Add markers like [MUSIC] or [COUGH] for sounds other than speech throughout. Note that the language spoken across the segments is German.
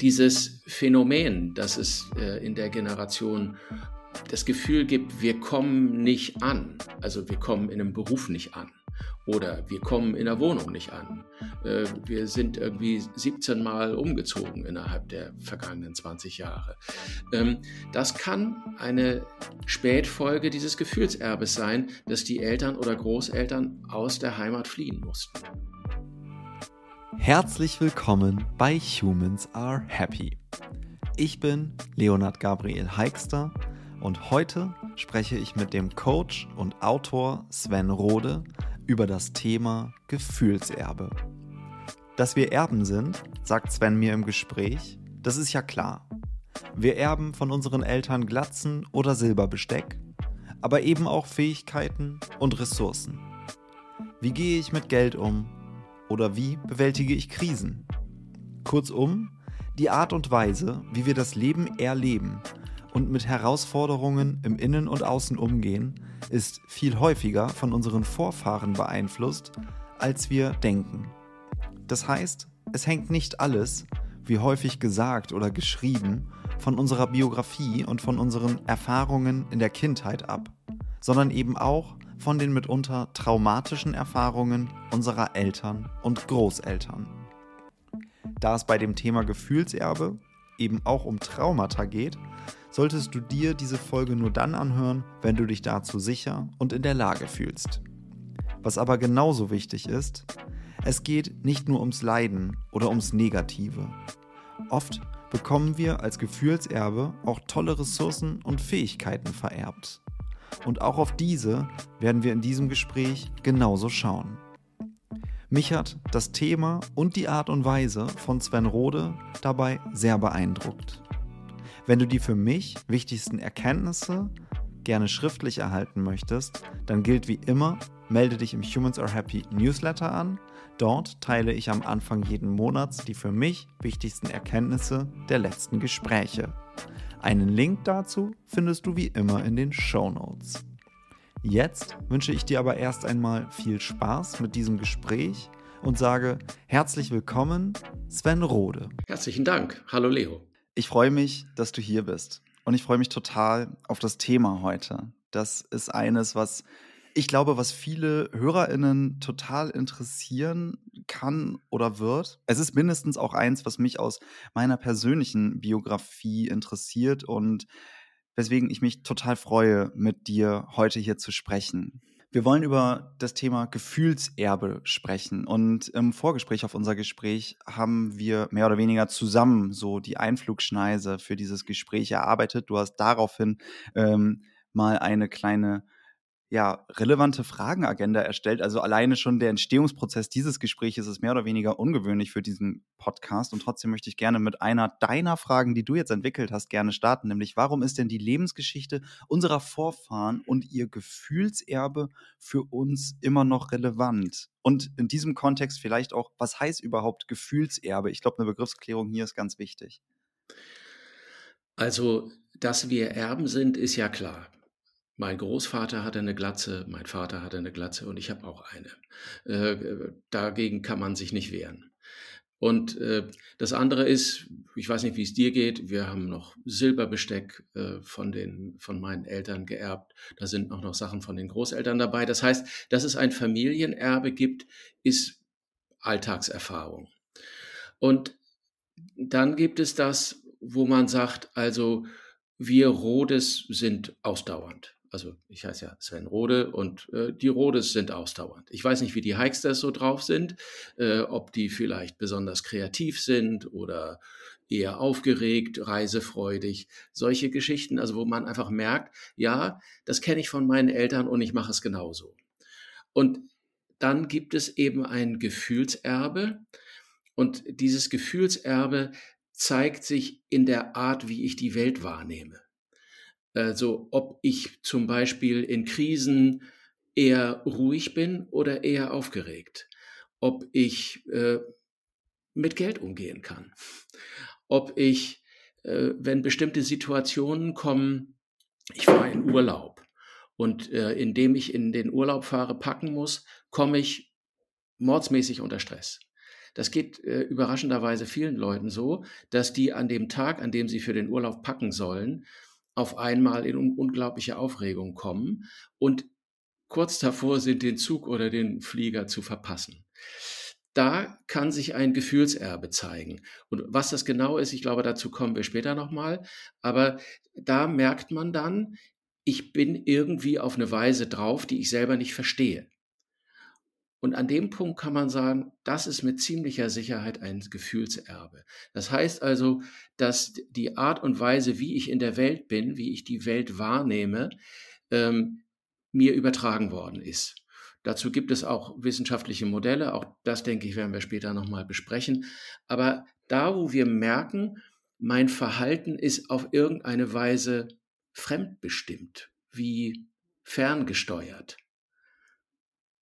dieses Phänomen, dass es äh, in der Generation das Gefühl gibt, wir kommen nicht an, also wir kommen in einem Beruf nicht an oder wir kommen in der Wohnung nicht an. Äh, wir sind irgendwie 17 Mal umgezogen innerhalb der vergangenen 20 Jahre. Ähm, das kann eine Spätfolge dieses Gefühlserbes sein, dass die Eltern oder Großeltern aus der Heimat fliehen mussten. Herzlich willkommen bei Humans Are Happy. Ich bin Leonard Gabriel Heikster und heute spreche ich mit dem Coach und Autor Sven Rode über das Thema Gefühlserbe. Dass wir Erben sind, sagt Sven mir im Gespräch, das ist ja klar. Wir erben von unseren Eltern Glatzen oder Silberbesteck, aber eben auch Fähigkeiten und Ressourcen. Wie gehe ich mit Geld um? Oder wie bewältige ich Krisen? Kurzum, die Art und Weise, wie wir das Leben erleben und mit Herausforderungen im Innen und Außen umgehen, ist viel häufiger von unseren Vorfahren beeinflusst, als wir denken. Das heißt, es hängt nicht alles, wie häufig gesagt oder geschrieben, von unserer Biografie und von unseren Erfahrungen in der Kindheit ab, sondern eben auch von den mitunter traumatischen Erfahrungen unserer Eltern und Großeltern. Da es bei dem Thema Gefühlserbe eben auch um Traumata geht, solltest du dir diese Folge nur dann anhören, wenn du dich dazu sicher und in der Lage fühlst. Was aber genauso wichtig ist, es geht nicht nur ums Leiden oder ums Negative. Oft bekommen wir als Gefühlserbe auch tolle Ressourcen und Fähigkeiten vererbt. Und auch auf diese werden wir in diesem Gespräch genauso schauen. Mich hat das Thema und die Art und Weise von Sven Rode dabei sehr beeindruckt. Wenn du die für mich wichtigsten Erkenntnisse gerne schriftlich erhalten möchtest, dann gilt wie immer, melde dich im Humans Are Happy Newsletter an. Dort teile ich am Anfang jeden Monats die für mich wichtigsten Erkenntnisse der letzten Gespräche. Einen Link dazu findest du wie immer in den Show Notes. Jetzt wünsche ich dir aber erst einmal viel Spaß mit diesem Gespräch und sage herzlich willkommen, Sven Rode. Herzlichen Dank. Hallo Leo. Ich freue mich, dass du hier bist und ich freue mich total auf das Thema heute. Das ist eines, was ich glaube, was viele HörerInnen total interessieren kann oder wird. Es ist mindestens auch eins, was mich aus meiner persönlichen Biografie interessiert und weswegen ich mich total freue, mit dir heute hier zu sprechen. Wir wollen über das Thema Gefühlserbe sprechen. Und im Vorgespräch auf unser Gespräch haben wir mehr oder weniger zusammen so die Einflugschneise für dieses Gespräch erarbeitet. Du hast daraufhin ähm, mal eine kleine ja, relevante Fragenagenda erstellt. Also alleine schon der Entstehungsprozess dieses Gesprächs ist mehr oder weniger ungewöhnlich für diesen Podcast. Und trotzdem möchte ich gerne mit einer deiner Fragen, die du jetzt entwickelt hast, gerne starten. Nämlich, warum ist denn die Lebensgeschichte unserer Vorfahren und ihr Gefühlserbe für uns immer noch relevant? Und in diesem Kontext vielleicht auch, was heißt überhaupt Gefühlserbe? Ich glaube, eine Begriffsklärung hier ist ganz wichtig. Also, dass wir Erben sind, ist ja klar. Mein Großvater hatte eine Glatze, mein Vater hatte eine Glatze und ich habe auch eine. Äh, dagegen kann man sich nicht wehren. Und äh, das andere ist, ich weiß nicht, wie es dir geht, wir haben noch Silberbesteck äh, von, den, von meinen Eltern geerbt. Da sind auch noch Sachen von den Großeltern dabei. Das heißt, dass es ein Familienerbe gibt, ist Alltagserfahrung. Und dann gibt es das, wo man sagt, also wir Rodes sind ausdauernd also ich heiße ja Sven Rode und äh, die Rodes sind ausdauernd. Ich weiß nicht, wie die Hikesters so drauf sind, äh, ob die vielleicht besonders kreativ sind oder eher aufgeregt, reisefreudig, solche Geschichten, also wo man einfach merkt, ja, das kenne ich von meinen Eltern und ich mache es genauso. Und dann gibt es eben ein Gefühlserbe und dieses Gefühlserbe zeigt sich in der Art, wie ich die Welt wahrnehme. Also ob ich zum Beispiel in Krisen eher ruhig bin oder eher aufgeregt. Ob ich äh, mit Geld umgehen kann. Ob ich, äh, wenn bestimmte Situationen kommen, ich fahre in Urlaub und äh, indem ich in den Urlaub fahre, packen muss, komme ich mordsmäßig unter Stress. das geht äh, überraschenderweise vielen Leuten so, dass die an dem Tag, an dem sie für den Urlaub packen sollen, auf einmal in un unglaubliche Aufregung kommen und kurz davor sind, den Zug oder den Flieger zu verpassen. Da kann sich ein Gefühlserbe zeigen. Und was das genau ist, ich glaube, dazu kommen wir später nochmal. Aber da merkt man dann, ich bin irgendwie auf eine Weise drauf, die ich selber nicht verstehe. Und an dem Punkt kann man sagen, das ist mit ziemlicher Sicherheit ein Gefühlserbe. Das heißt also, dass die Art und Weise, wie ich in der Welt bin, wie ich die Welt wahrnehme, ähm, mir übertragen worden ist. Dazu gibt es auch wissenschaftliche Modelle, auch das denke ich, werden wir später nochmal besprechen. Aber da, wo wir merken, mein Verhalten ist auf irgendeine Weise fremdbestimmt, wie ferngesteuert,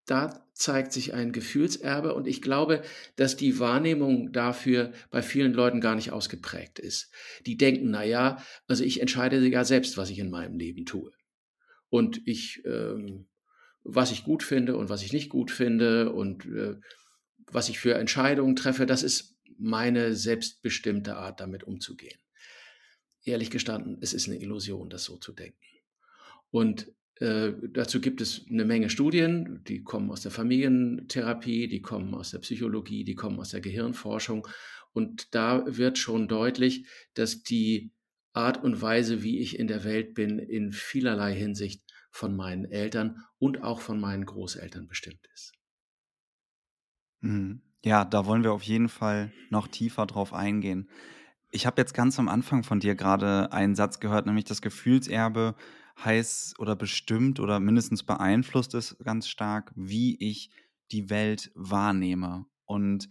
da zeigt sich ein Gefühlserbe und ich glaube, dass die Wahrnehmung dafür bei vielen Leuten gar nicht ausgeprägt ist. Die denken, na ja, also ich entscheide ja selbst, was ich in meinem Leben tue. Und ich, ähm, was ich gut finde und was ich nicht gut finde und äh, was ich für Entscheidungen treffe, das ist meine selbstbestimmte Art, damit umzugehen. Ehrlich gestanden, es ist eine Illusion, das so zu denken. Und äh, dazu gibt es eine Menge Studien, die kommen aus der Familientherapie, die kommen aus der Psychologie, die kommen aus der Gehirnforschung. Und da wird schon deutlich, dass die Art und Weise, wie ich in der Welt bin, in vielerlei Hinsicht von meinen Eltern und auch von meinen Großeltern bestimmt ist. Mhm. Ja, da wollen wir auf jeden Fall noch tiefer drauf eingehen. Ich habe jetzt ganz am Anfang von dir gerade einen Satz gehört, nämlich das Gefühlserbe heißt oder bestimmt oder mindestens beeinflusst es ganz stark, wie ich die Welt wahrnehme. Und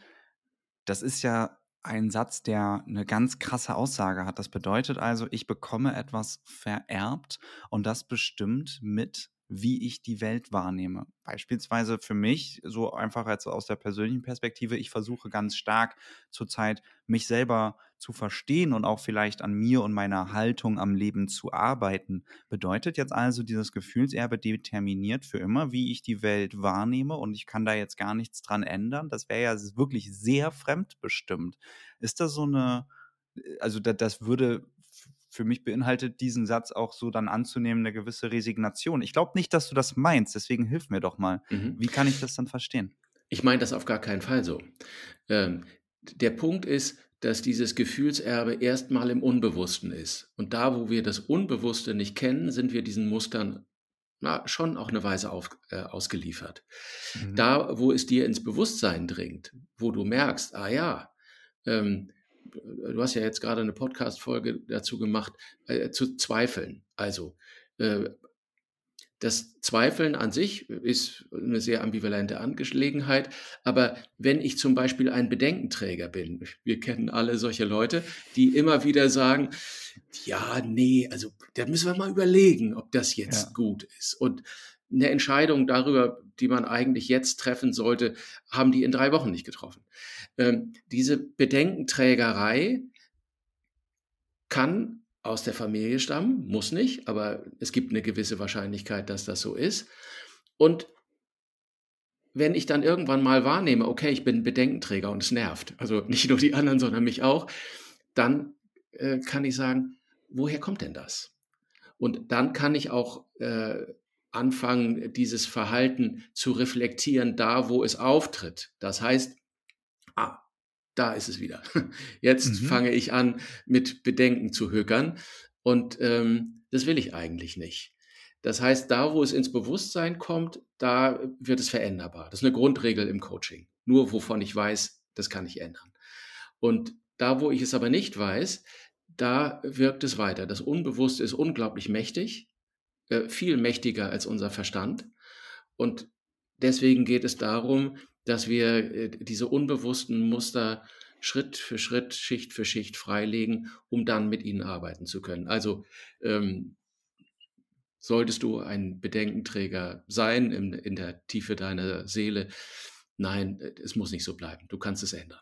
das ist ja ein Satz, der eine ganz krasse Aussage hat. Das bedeutet also, ich bekomme etwas vererbt und das bestimmt mit wie ich die Welt wahrnehme. Beispielsweise für mich, so einfach jetzt aus der persönlichen Perspektive, ich versuche ganz stark zurzeit, mich selber zu verstehen und auch vielleicht an mir und meiner Haltung am Leben zu arbeiten. Bedeutet jetzt also, dieses Gefühlserbe determiniert für immer, wie ich die Welt wahrnehme und ich kann da jetzt gar nichts dran ändern. Das wäre ja wirklich sehr fremdbestimmt. Ist das so eine, also das würde für mich beinhaltet diesen Satz auch so dann anzunehmen eine gewisse Resignation. Ich glaube nicht, dass du das meinst, deswegen hilf mir doch mal. Mhm. Wie kann ich das dann verstehen? Ich meine das auf gar keinen Fall so. Ähm, der Punkt ist, dass dieses Gefühlserbe erstmal im Unbewussten ist. Und da, wo wir das Unbewusste nicht kennen, sind wir diesen Mustern na, schon auch eine Weise auf, äh, ausgeliefert. Mhm. Da, wo es dir ins Bewusstsein dringt, wo du merkst, ah ja, ähm, du hast ja jetzt gerade eine Podcast-Folge dazu gemacht, äh, zu zweifeln. Also, äh, das Zweifeln an sich ist eine sehr ambivalente Angelegenheit, aber wenn ich zum Beispiel ein Bedenkenträger bin, wir kennen alle solche Leute, die immer wieder sagen, ja, nee, also da müssen wir mal überlegen, ob das jetzt ja. gut ist. Und eine Entscheidung darüber, die man eigentlich jetzt treffen sollte, haben die in drei Wochen nicht getroffen. Ähm, diese Bedenkenträgerei kann aus der Familie stammen, muss nicht, aber es gibt eine gewisse Wahrscheinlichkeit, dass das so ist. Und wenn ich dann irgendwann mal wahrnehme, okay, ich bin Bedenkenträger und es nervt, also [LAUGHS] nicht nur die anderen, sondern mich auch, dann äh, kann ich sagen, woher kommt denn das? Und dann kann ich auch äh, anfangen, dieses Verhalten zu reflektieren, da wo es auftritt. Das heißt, ah, da ist es wieder. [LAUGHS] Jetzt mhm. fange ich an, mit Bedenken zu hökern und ähm, das will ich eigentlich nicht. Das heißt, da wo es ins Bewusstsein kommt, da wird es veränderbar. Das ist eine Grundregel im Coaching. Nur wovon ich weiß, das kann ich ändern. Und da, wo ich es aber nicht weiß, da wirkt es weiter. Das Unbewusste ist unglaublich mächtig äh, viel mächtiger als unser Verstand. Und deswegen geht es darum, dass wir äh, diese unbewussten Muster Schritt für Schritt, Schicht für Schicht freilegen, um dann mit ihnen arbeiten zu können. Also ähm, solltest du ein Bedenkenträger sein in, in der Tiefe deiner Seele, nein, es muss nicht so bleiben. Du kannst es ändern.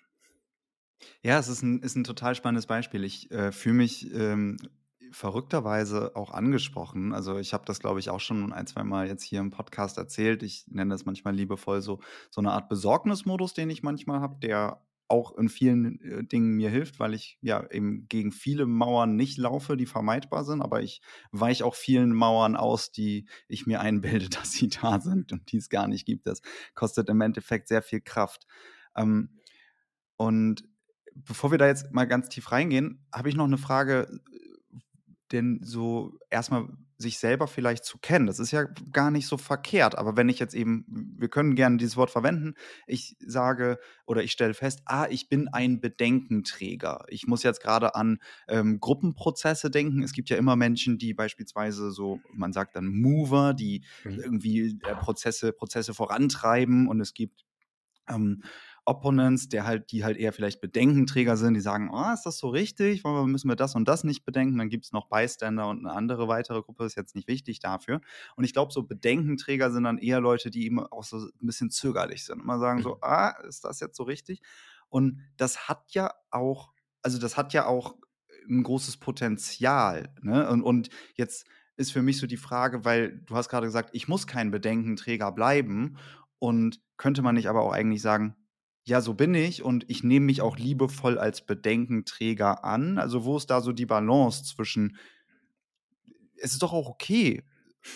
Ja, es ist ein, ist ein total spannendes Beispiel. Ich äh, fühle mich ähm, verrückterweise auch angesprochen. Also ich habe das, glaube ich, auch schon ein, zwei Mal jetzt hier im Podcast erzählt. Ich nenne das manchmal liebevoll so, so eine Art Besorgnismodus, den ich manchmal habe, der auch in vielen äh, Dingen mir hilft, weil ich ja eben gegen viele Mauern nicht laufe, die vermeidbar sind, aber ich weiche auch vielen Mauern aus, die ich mir einbilde, [LAUGHS] dass sie da sind und die es gar nicht gibt. Das kostet im Endeffekt sehr viel Kraft. Ähm, und bevor wir da jetzt mal ganz tief reingehen, habe ich noch eine Frage, denn so erstmal sich selber vielleicht zu kennen. Das ist ja gar nicht so verkehrt. Aber wenn ich jetzt eben, wir können gerne dieses Wort verwenden, ich sage oder ich stelle fest, ah, ich bin ein Bedenkenträger. Ich muss jetzt gerade an ähm, Gruppenprozesse denken. Es gibt ja immer Menschen, die beispielsweise so, man sagt dann Mover, die mhm. irgendwie äh, Prozesse, Prozesse vorantreiben und es gibt ähm, Opponents, der halt, die halt eher vielleicht Bedenkenträger sind, die sagen, oh, ist das so richtig? Warum müssen wir das und das nicht bedenken? Dann gibt es noch Bystander und eine andere weitere Gruppe, ist jetzt nicht wichtig dafür. Und ich glaube, so Bedenkenträger sind dann eher Leute, die immer auch so ein bisschen zögerlich sind. Immer sagen so, mhm. ah, ist das jetzt so richtig? Und das hat ja auch, also das hat ja auch ein großes Potenzial. Ne? Und, und jetzt ist für mich so die Frage, weil du hast gerade gesagt, ich muss kein Bedenkenträger bleiben. Und könnte man nicht aber auch eigentlich sagen, ja, so bin ich und ich nehme mich auch liebevoll als Bedenkenträger an. Also, wo ist da so die Balance zwischen es ist doch auch okay,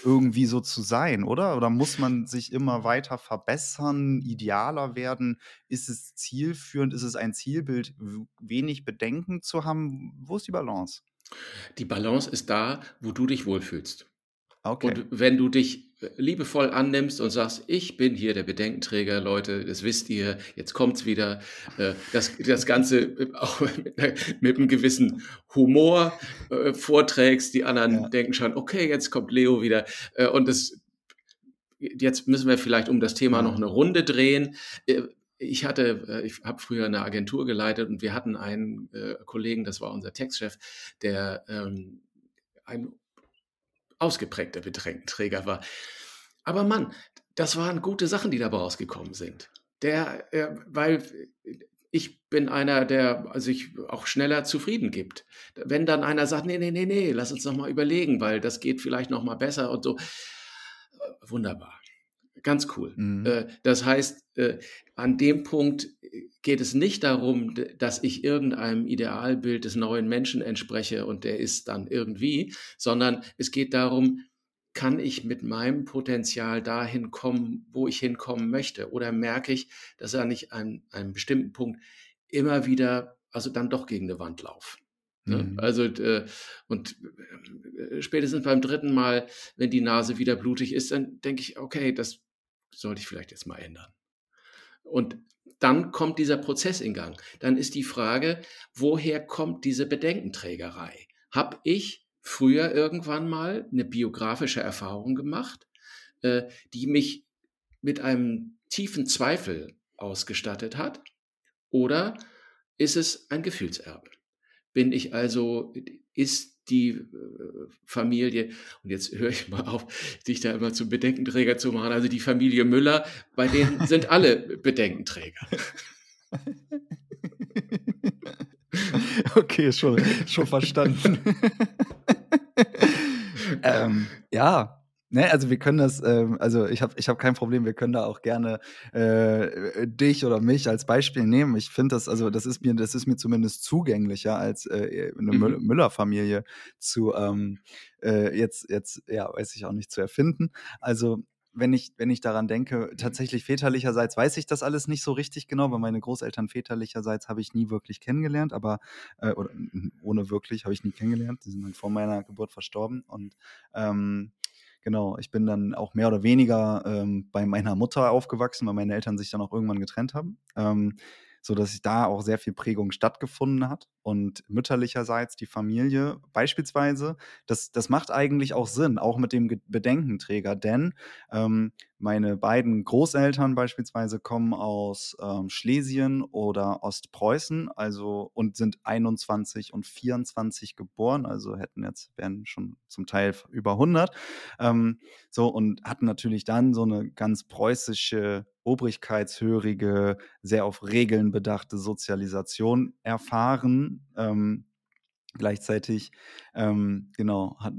irgendwie so zu sein, oder? Oder muss man sich immer weiter verbessern, idealer werden? Ist es zielführend? Ist es ein Zielbild, wenig Bedenken zu haben? Wo ist die Balance? Die Balance ist da, wo du dich wohlfühlst. Okay. Und wenn du dich liebevoll annimmst und sagst, ich bin hier der Bedenkenträger, Leute, das wisst ihr, jetzt kommt's wieder, äh, das, das Ganze äh, [LAUGHS] auch mit, mit einem gewissen Humor äh, vorträgst, die anderen ja. denken schon, okay, jetzt kommt Leo wieder und das, jetzt müssen wir vielleicht um das Thema noch eine Runde drehen. Ich hatte, ich habe früher eine Agentur geleitet und wir hatten einen Kollegen, das war unser Textchef, der ähm, ein ausgeprägter Bedenkenträger war. Aber Mann, das waren gute Sachen, die dabei rausgekommen sind. Der, äh, weil ich bin einer, der sich auch schneller zufrieden gibt. Wenn dann einer sagt, nee, nee, nee, nee, lass uns noch mal überlegen, weil das geht vielleicht noch mal besser und so. Wunderbar. Ganz cool. Mhm. Äh, das heißt, äh, an dem Punkt geht es nicht darum, dass ich irgendeinem Idealbild des neuen Menschen entspreche und der ist dann irgendwie, sondern es geht darum, kann ich mit meinem Potenzial dahin kommen, wo ich hinkommen möchte? Oder merke ich, dass er nicht an einem bestimmten Punkt immer wieder, also dann doch gegen eine Wand laufe? Ne? Mhm. Also, äh, und äh, spätestens beim dritten Mal, wenn die Nase wieder blutig ist, dann denke ich, okay, das sollte ich vielleicht jetzt mal ändern. Und dann kommt dieser Prozess in Gang. Dann ist die Frage, woher kommt diese Bedenkenträgerei? Habe ich früher irgendwann mal eine biografische Erfahrung gemacht, äh, die mich mit einem tiefen Zweifel ausgestattet hat? Oder ist es ein Gefühlserbe? Bin ich also, ist die äh, Familie, und jetzt höre ich mal auf, dich da immer zum Bedenkenträger zu machen, also die Familie Müller, bei denen sind alle [LAUGHS] Bedenkenträger. [LAUGHS] Okay, schon, schon verstanden. [LAUGHS] ähm, ja, Ne, also wir können das, ähm, also ich habe ich hab kein Problem, wir können da auch gerne äh, dich oder mich als Beispiel nehmen. Ich finde das, also das ist mir, das ist mir zumindest zugänglicher als äh, eine mhm. Müller-Familie zu ähm, äh, jetzt, jetzt, ja, weiß ich auch nicht zu erfinden. Also wenn ich, wenn ich daran denke, tatsächlich väterlicherseits weiß ich das alles nicht so richtig genau, weil meine Großeltern väterlicherseits habe ich nie wirklich kennengelernt, aber äh, oder, ohne wirklich habe ich nie kennengelernt. Die sind dann vor meiner Geburt verstorben und ähm, Genau, ich bin dann auch mehr oder weniger ähm, bei meiner Mutter aufgewachsen, weil meine Eltern sich dann auch irgendwann getrennt haben. Ähm, so dass sich da auch sehr viel Prägung stattgefunden hat. Und mütterlicherseits die Familie beispielsweise, das, das macht eigentlich auch Sinn, auch mit dem Bedenkenträger, denn ähm, meine beiden Großeltern beispielsweise kommen aus ähm, Schlesien oder Ostpreußen, also und sind 21 und 24 geboren, also hätten jetzt, wären schon zum Teil über 100. Ähm, so und hatten natürlich dann so eine ganz preußische obrigkeitshörige, sehr auf Regeln bedachte Sozialisation erfahren. Ähm, gleichzeitig, ähm, genau, hat,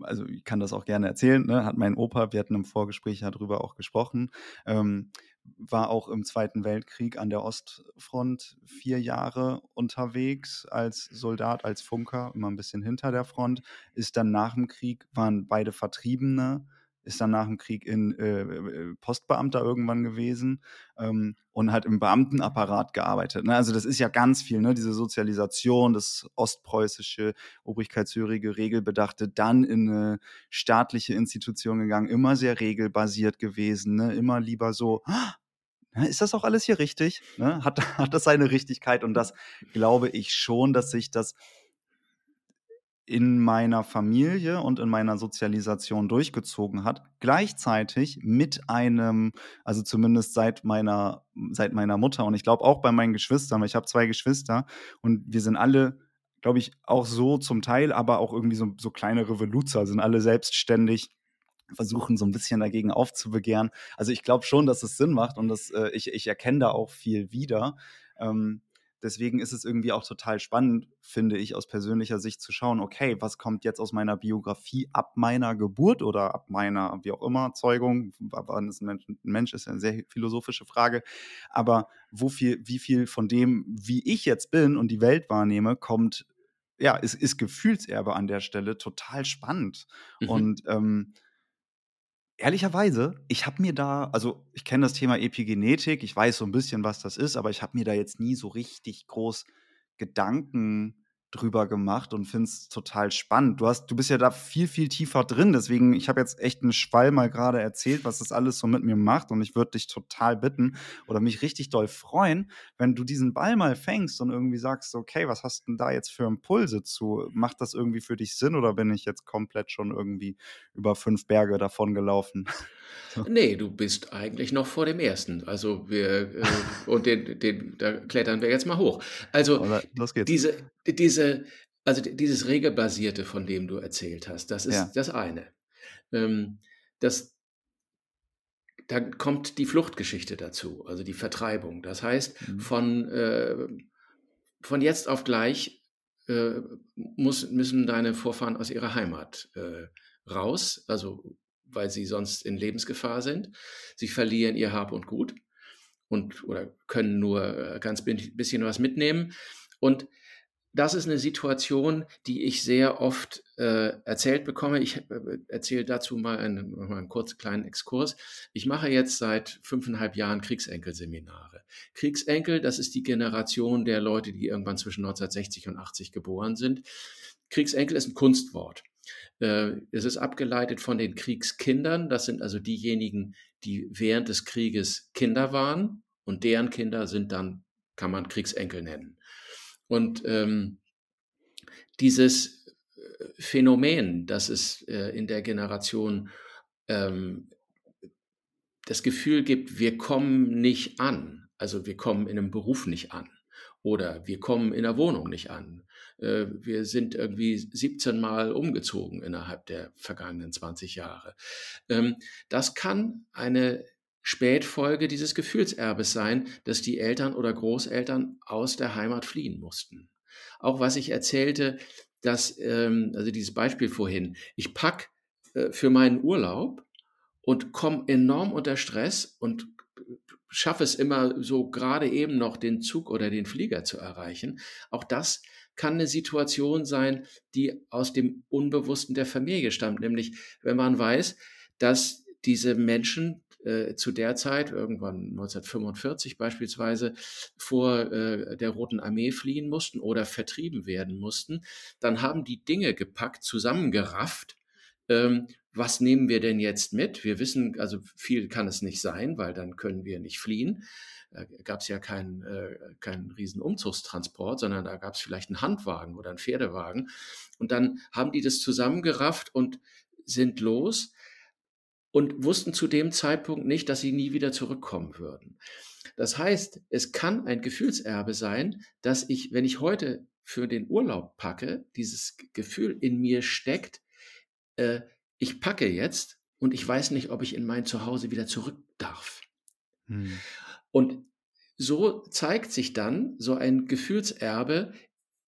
also ich kann das auch gerne erzählen, ne, hat mein Opa, wir hatten im Vorgespräch darüber auch gesprochen, ähm, war auch im Zweiten Weltkrieg an der Ostfront vier Jahre unterwegs als Soldat, als Funker, immer ein bisschen hinter der Front. Ist dann nach dem Krieg, waren beide Vertriebene, ist dann nach dem Krieg in äh, äh, Postbeamter irgendwann gewesen ähm, und hat im Beamtenapparat gearbeitet. Ne? Also das ist ja ganz viel, ne? diese Sozialisation, das ostpreußische, obrigkeitshörige, regelbedachte, dann in eine staatliche Institution gegangen, immer sehr regelbasiert gewesen, ne? immer lieber so, ne, ist das auch alles hier richtig? Ne? Hat, [LAUGHS] hat das seine Richtigkeit? Und das glaube ich schon, dass sich das in meiner Familie und in meiner Sozialisation durchgezogen hat, gleichzeitig mit einem, also zumindest seit meiner, seit meiner Mutter und ich glaube auch bei meinen Geschwistern, weil ich habe zwei Geschwister und wir sind alle, glaube ich, auch so zum Teil, aber auch irgendwie so, so kleine Revoluzer, sind alle selbstständig versuchen so ein bisschen dagegen aufzubegehren. Also ich glaube schon, dass es Sinn macht und dass, äh, ich, ich erkenne da auch viel wieder. Ähm, Deswegen ist es irgendwie auch total spannend, finde ich, aus persönlicher Sicht zu schauen, okay, was kommt jetzt aus meiner Biografie ab meiner Geburt oder ab meiner, wie auch immer, Zeugung, wann ist ein Mensch, ein Mensch ist ja eine sehr philosophische Frage, aber wo viel, wie viel von dem, wie ich jetzt bin und die Welt wahrnehme, kommt, ja, ist, ist Gefühlserbe an der Stelle total spannend. Mhm. Und ähm, Ehrlicherweise, ich habe mir da also, ich kenne das Thema Epigenetik, ich weiß so ein bisschen, was das ist, aber ich habe mir da jetzt nie so richtig groß Gedanken drüber gemacht und finde es total spannend. Du hast du bist ja da viel, viel tiefer drin, deswegen ich habe jetzt echt einen Schwall mal gerade erzählt, was das alles so mit mir macht und ich würde dich total bitten oder mich richtig doll freuen, wenn du diesen Ball mal fängst und irgendwie sagst: „Okay, was hast 'n da jetzt für Impulse zu? Macht das irgendwie für dich Sinn oder bin ich jetzt komplett schon irgendwie über fünf Berge davongelaufen?“ [LAUGHS] Nee, du bist eigentlich noch vor dem ersten. Also wir, äh, und den, den, da klettern wir jetzt mal hoch. Also Los geht's. diese, diese, also dieses Regelbasierte, von dem du erzählt hast, das ist ja. das eine. Ähm, das, da kommt die Fluchtgeschichte dazu, also die Vertreibung. Das heißt, mhm. von, äh, von jetzt auf gleich äh, muss, müssen deine Vorfahren aus ihrer Heimat äh, raus, also weil sie sonst in Lebensgefahr sind. Sie verlieren ihr Hab und Gut und oder können nur äh, ganz bisschen was mitnehmen. Und das ist eine Situation, die ich sehr oft äh, erzählt bekomme. Ich äh, erzähle dazu mal einen, mal einen kurzen kleinen Exkurs. Ich mache jetzt seit fünfeinhalb Jahren Kriegsenkelseminare. Kriegsenkel, das ist die Generation der Leute, die irgendwann zwischen 1960 und 80 geboren sind. Kriegsenkel ist ein Kunstwort. Äh, es ist abgeleitet von den Kriegskindern. Das sind also diejenigen, die während des Krieges Kinder waren und deren Kinder sind dann, kann man Kriegsenkel nennen. Und ähm, dieses äh, Phänomen, dass es äh, in der Generation ähm, das Gefühl gibt, wir kommen nicht an, also wir kommen in einem Beruf nicht an oder wir kommen in der Wohnung nicht an äh, wir sind irgendwie 17 Mal umgezogen innerhalb der vergangenen 20 Jahre. Ähm, das kann eine Spätfolge dieses Gefühlserbes sein, dass die Eltern oder Großeltern aus der Heimat fliehen mussten. Auch was ich erzählte, dass, ähm, also dieses Beispiel vorhin, ich pack äh, für meinen Urlaub und komme enorm unter Stress und schaffe es immer so gerade eben noch den Zug oder den Flieger zu erreichen. Auch das kann eine Situation sein, die aus dem Unbewussten der Familie stammt. Nämlich, wenn man weiß, dass diese Menschen äh, zu der Zeit, irgendwann 1945 beispielsweise, vor äh, der Roten Armee fliehen mussten oder vertrieben werden mussten, dann haben die Dinge gepackt, zusammengerafft. Ähm, was nehmen wir denn jetzt mit? Wir wissen, also viel kann es nicht sein, weil dann können wir nicht fliehen. Da gab es ja keinen, äh, keinen riesen Umzugstransport, sondern da gab es vielleicht einen Handwagen oder einen Pferdewagen. Und dann haben die das zusammengerafft und sind los und wussten zu dem Zeitpunkt nicht, dass sie nie wieder zurückkommen würden. Das heißt, es kann ein Gefühlserbe sein, dass ich, wenn ich heute für den Urlaub packe, dieses Gefühl in mir steckt, äh, ich packe jetzt und ich weiß nicht, ob ich in mein Zuhause wieder zurück darf. Hm. Und so zeigt sich dann so ein Gefühlserbe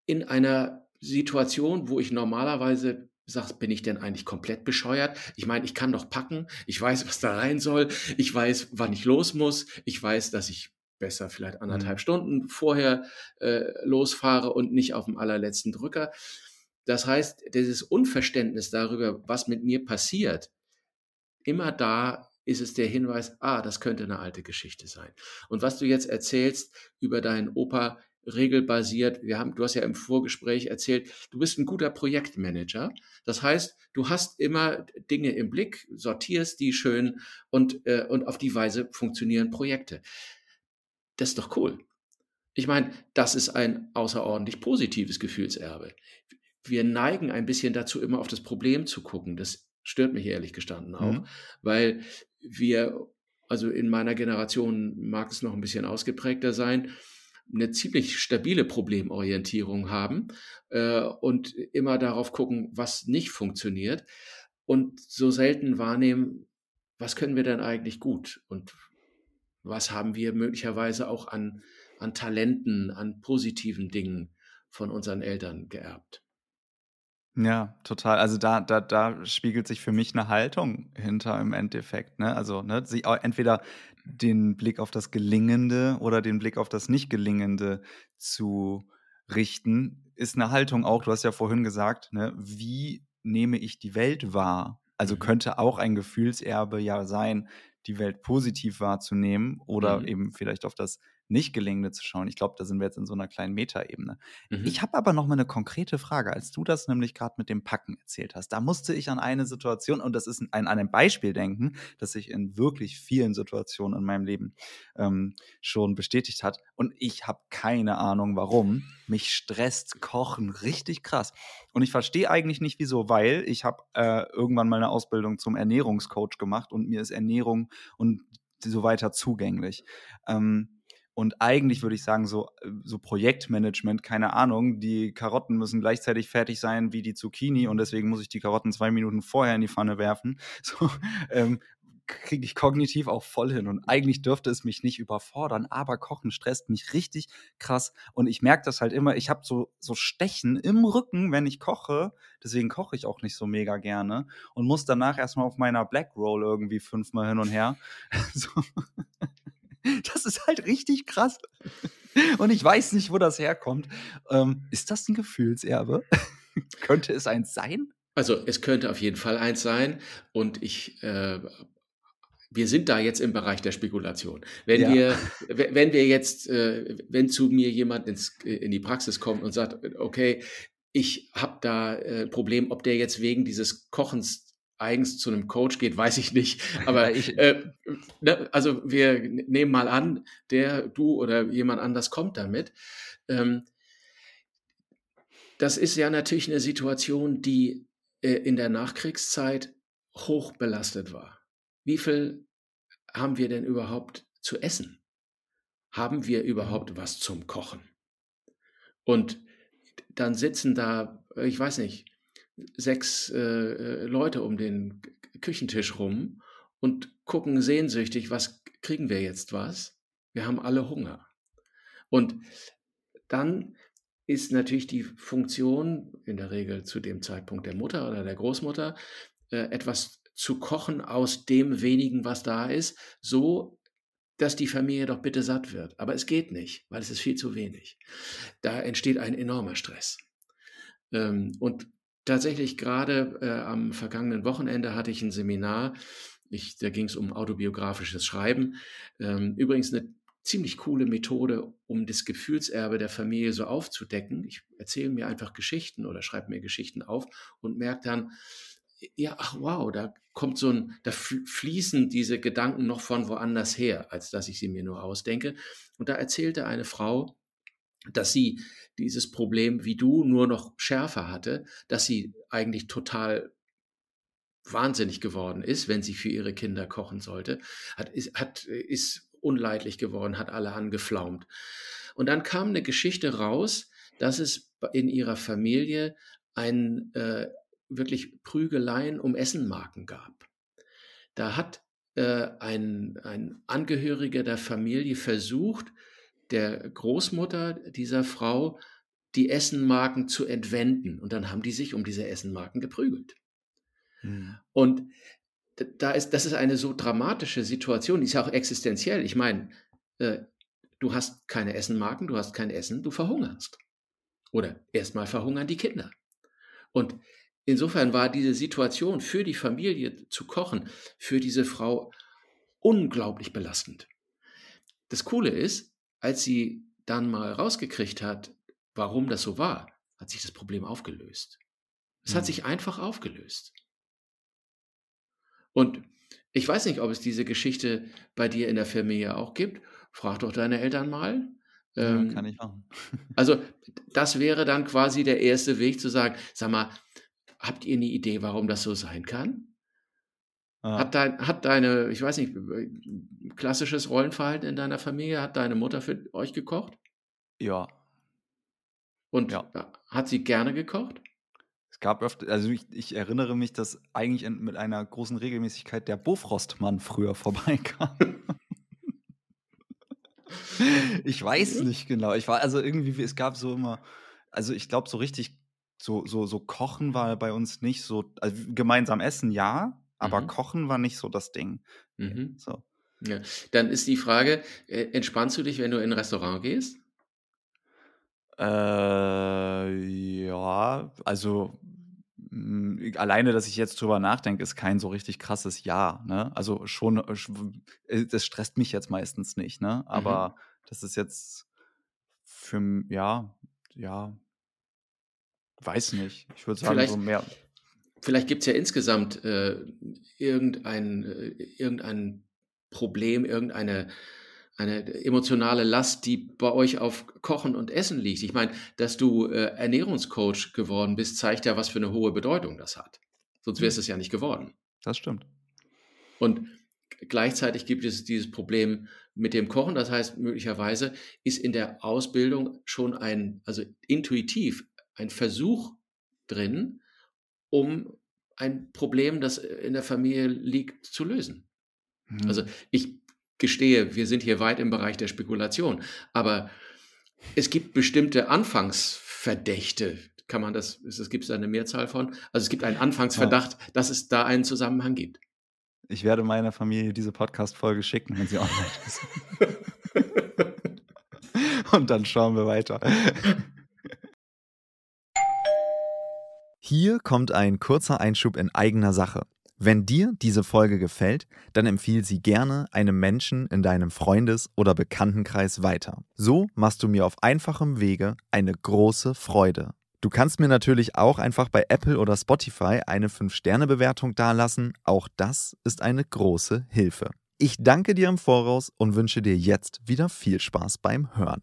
in einer Situation, wo ich normalerweise sagst, bin ich denn eigentlich komplett bescheuert? Ich meine, ich kann doch packen, ich weiß, was da rein soll, ich weiß, wann ich los muss, ich weiß, dass ich besser vielleicht anderthalb mhm. Stunden vorher äh, losfahre und nicht auf dem allerletzten Drücker. Das heißt, dieses Unverständnis darüber, was mit mir passiert, immer da ist es der Hinweis, ah, das könnte eine alte Geschichte sein. Und was du jetzt erzählst über deinen Opa, regelbasiert, wir haben, du hast ja im Vorgespräch erzählt, du bist ein guter Projektmanager. Das heißt, du hast immer Dinge im Blick, sortierst die schön und, äh, und auf die Weise funktionieren Projekte. Das ist doch cool. Ich meine, das ist ein außerordentlich positives Gefühlserbe. Wir neigen ein bisschen dazu, immer auf das Problem zu gucken. Das stört mich ehrlich gestanden auch, mhm. weil wir, also in meiner Generation mag es noch ein bisschen ausgeprägter sein, eine ziemlich stabile Problemorientierung haben äh, und immer darauf gucken, was nicht funktioniert und so selten wahrnehmen, was können wir denn eigentlich gut und was haben wir möglicherweise auch an, an Talenten, an positiven Dingen von unseren Eltern geerbt. Ja, total. Also da, da, da spiegelt sich für mich eine Haltung hinter im Endeffekt. Ne? Also ne, sie entweder den Blick auf das Gelingende oder den Blick auf das Nicht-Gelingende zu richten, ist eine Haltung auch, du hast ja vorhin gesagt, ne, wie nehme ich die Welt wahr? Also mhm. könnte auch ein Gefühlserbe ja sein, die Welt positiv wahrzunehmen oder mhm. eben vielleicht auf das nicht gelingende zu schauen. Ich glaube, da sind wir jetzt in so einer kleinen Metaebene. Mhm. Ich habe aber noch mal eine konkrete Frage. Als du das nämlich gerade mit dem Packen erzählt hast, da musste ich an eine Situation, und das ist ein, an ein Beispiel denken, das sich in wirklich vielen Situationen in meinem Leben ähm, schon bestätigt hat. Und ich habe keine Ahnung, warum. Mich stresst Kochen richtig krass. Und ich verstehe eigentlich nicht, wieso, weil ich habe äh, irgendwann mal eine Ausbildung zum Ernährungscoach gemacht und mir ist Ernährung und so weiter zugänglich. Ähm, und eigentlich würde ich sagen, so, äh, so Projektmanagement, keine Ahnung, die Karotten müssen gleichzeitig fertig sein wie die Zucchini und deswegen muss ich die Karotten zwei Minuten vorher in die Pfanne werfen. [LAUGHS] So, ähm, kriege ich kognitiv auch voll hin. Und eigentlich dürfte es mich nicht überfordern, aber Kochen stresst mich richtig krass. Und ich merke das halt immer, ich habe so, so Stechen im Rücken, wenn ich koche. Deswegen koche ich auch nicht so mega gerne und muss danach erstmal auf meiner Black Roll irgendwie fünfmal hin und her. [LAUGHS] so. Das ist halt richtig krass. Und ich weiß nicht, wo das herkommt. Ähm, ist das ein Gefühlserbe? [LAUGHS] könnte es eins sein? Also es könnte auf jeden Fall eins sein. Und ich äh, wir sind da jetzt im Bereich der Spekulation. Wenn ja. wir, wenn wir jetzt, äh, wenn zu mir jemand ins, in die Praxis kommt und sagt, okay, ich habe da ein äh, Problem, ob der jetzt wegen dieses Kochens eigens zu einem Coach geht, weiß ich nicht. [LAUGHS] Aber ich, äh, ne, also wir nehmen mal an, der, du oder jemand anders kommt damit. Ähm, das ist ja natürlich eine Situation, die äh, in der Nachkriegszeit hoch belastet war. Wie viel haben wir denn überhaupt zu essen? Haben wir überhaupt was zum Kochen? Und dann sitzen da, ich weiß nicht, sechs äh, äh, Leute um den Küchentisch rum und gucken sehnsüchtig, was kriegen wir jetzt was? Wir haben alle Hunger. Und dann ist natürlich die Funktion, in der Regel zu dem Zeitpunkt der Mutter oder der Großmutter, äh, etwas zu kochen aus dem wenigen, was da ist, so dass die Familie doch bitte satt wird. Aber es geht nicht, weil es ist viel zu wenig. Da entsteht ein enormer Stress. Ähm, und tatsächlich gerade äh, am vergangenen Wochenende hatte ich ein Seminar, ich, da ging es um autobiografisches Schreiben. Ähm, übrigens eine ziemlich coole Methode, um das Gefühlserbe der Familie so aufzudecken. Ich erzähle mir einfach Geschichten oder schreibe mir Geschichten auf und merke dann, ja, ach wow, da kommt so ein, da fließen diese Gedanken noch von woanders her, als dass ich sie mir nur ausdenke. Und da erzählte eine Frau, dass sie dieses Problem wie du nur noch schärfer hatte, dass sie eigentlich total wahnsinnig geworden ist, wenn sie für ihre Kinder kochen sollte, hat, ist, hat, ist unleidlich geworden, hat alle angeflaumt. Und dann kam eine Geschichte raus, dass es in ihrer Familie ein äh, wirklich Prügeleien um Essenmarken gab. Da hat äh, ein, ein Angehöriger der Familie versucht, der Großmutter dieser Frau die Essenmarken zu entwenden. Und dann haben die sich um diese Essenmarken geprügelt. Mhm. Und da ist, das ist eine so dramatische Situation, die ist ja auch existenziell. Ich meine, äh, du hast keine Essenmarken, du hast kein Essen, du verhungerst. Oder erstmal verhungern die Kinder. Und insofern war diese Situation für die Familie zu kochen, für diese Frau unglaublich belastend. Das Coole ist, als sie dann mal rausgekriegt hat, warum das so war, hat sich das Problem aufgelöst. Es mhm. hat sich einfach aufgelöst. Und ich weiß nicht, ob es diese Geschichte bei dir in der Familie auch gibt. Frag doch deine Eltern mal. Ähm, ja, kann ich machen. [LAUGHS] also das wäre dann quasi der erste Weg zu sagen, sag mal, habt ihr eine Idee, warum das so sein kann? Ja. Hat, dein, hat deine, ich weiß nicht, klassisches Rollenverhalten in deiner Familie, hat deine Mutter für euch gekocht? Ja. Und ja. hat sie gerne gekocht? Es gab öfter, also ich, ich erinnere mich, dass eigentlich mit einer großen Regelmäßigkeit der Bofrostmann früher [LAUGHS] vorbeikam. ich weiß nicht genau. Ich war also irgendwie, es gab so immer, also ich glaube so richtig, so, so, so Kochen war bei uns nicht so, also gemeinsam essen ja, aber mhm. Kochen war nicht so das Ding. Mhm. So. Ja. Dann ist die Frage, äh, entspannst du dich, wenn du in ein Restaurant gehst? Äh, ja, also mh, alleine, dass ich jetzt drüber nachdenke, ist kein so richtig krasses Ja. Ne? Also schon, äh, äh, das stresst mich jetzt meistens nicht, ne? Mhm. Aber mhm. das ist jetzt für, ja, ja, weiß nicht. Ich würde sagen, vielleicht, so mehr. Vielleicht gibt es ja insgesamt äh, irgendein, äh, irgendein Problem, irgendeine eine emotionale Last, die bei euch auf Kochen und Essen liegt. Ich meine, dass du äh, Ernährungscoach geworden bist, zeigt ja, was für eine hohe Bedeutung das hat. Sonst wärst mhm. es ja nicht geworden. Das stimmt. Und gleichzeitig gibt es dieses Problem mit dem Kochen. Das heißt, möglicherweise ist in der Ausbildung schon ein, also intuitiv ein Versuch drin, um ein Problem, das in der Familie liegt, zu lösen. Mhm. Also ich gestehe, wir sind hier weit im Bereich der Spekulation, aber es gibt bestimmte Anfangsverdächte. Kann man das, es gibt eine Mehrzahl von? Also es gibt einen Anfangsverdacht, ja. dass es da einen Zusammenhang gibt. Ich werde meiner Familie diese Podcast-Folge schicken, wenn sie online ist. [LAUGHS] Und dann schauen wir weiter. Hier kommt ein kurzer Einschub in eigener Sache. Wenn dir diese Folge gefällt, dann empfiehl sie gerne einem Menschen in deinem Freundes- oder Bekanntenkreis weiter. So machst du mir auf einfachem Wege eine große Freude. Du kannst mir natürlich auch einfach bei Apple oder Spotify eine 5-Sterne-Bewertung dalassen. Auch das ist eine große Hilfe. Ich danke dir im Voraus und wünsche dir jetzt wieder viel Spaß beim Hören.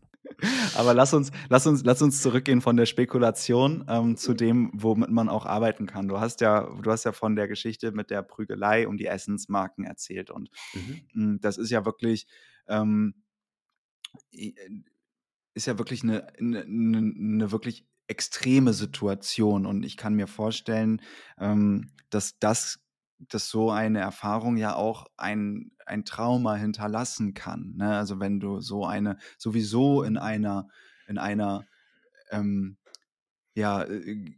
Aber lass uns, lass uns, lass uns zurückgehen von der Spekulation ähm, zu dem, womit man auch arbeiten kann. Du hast ja, du hast ja von der Geschichte mit der Prügelei um die Essensmarken erzählt und mhm. Hm, das ist ja wirklich, ähm, ist ja wirklich eine, eine, eine, wirklich extreme Situation und ich kann mir vorstellen, ähm, dass das dass so eine Erfahrung ja auch ein, ein Trauma hinterlassen kann. Ne? Also wenn du so eine, sowieso in einer, in einer ähm, ja, äh,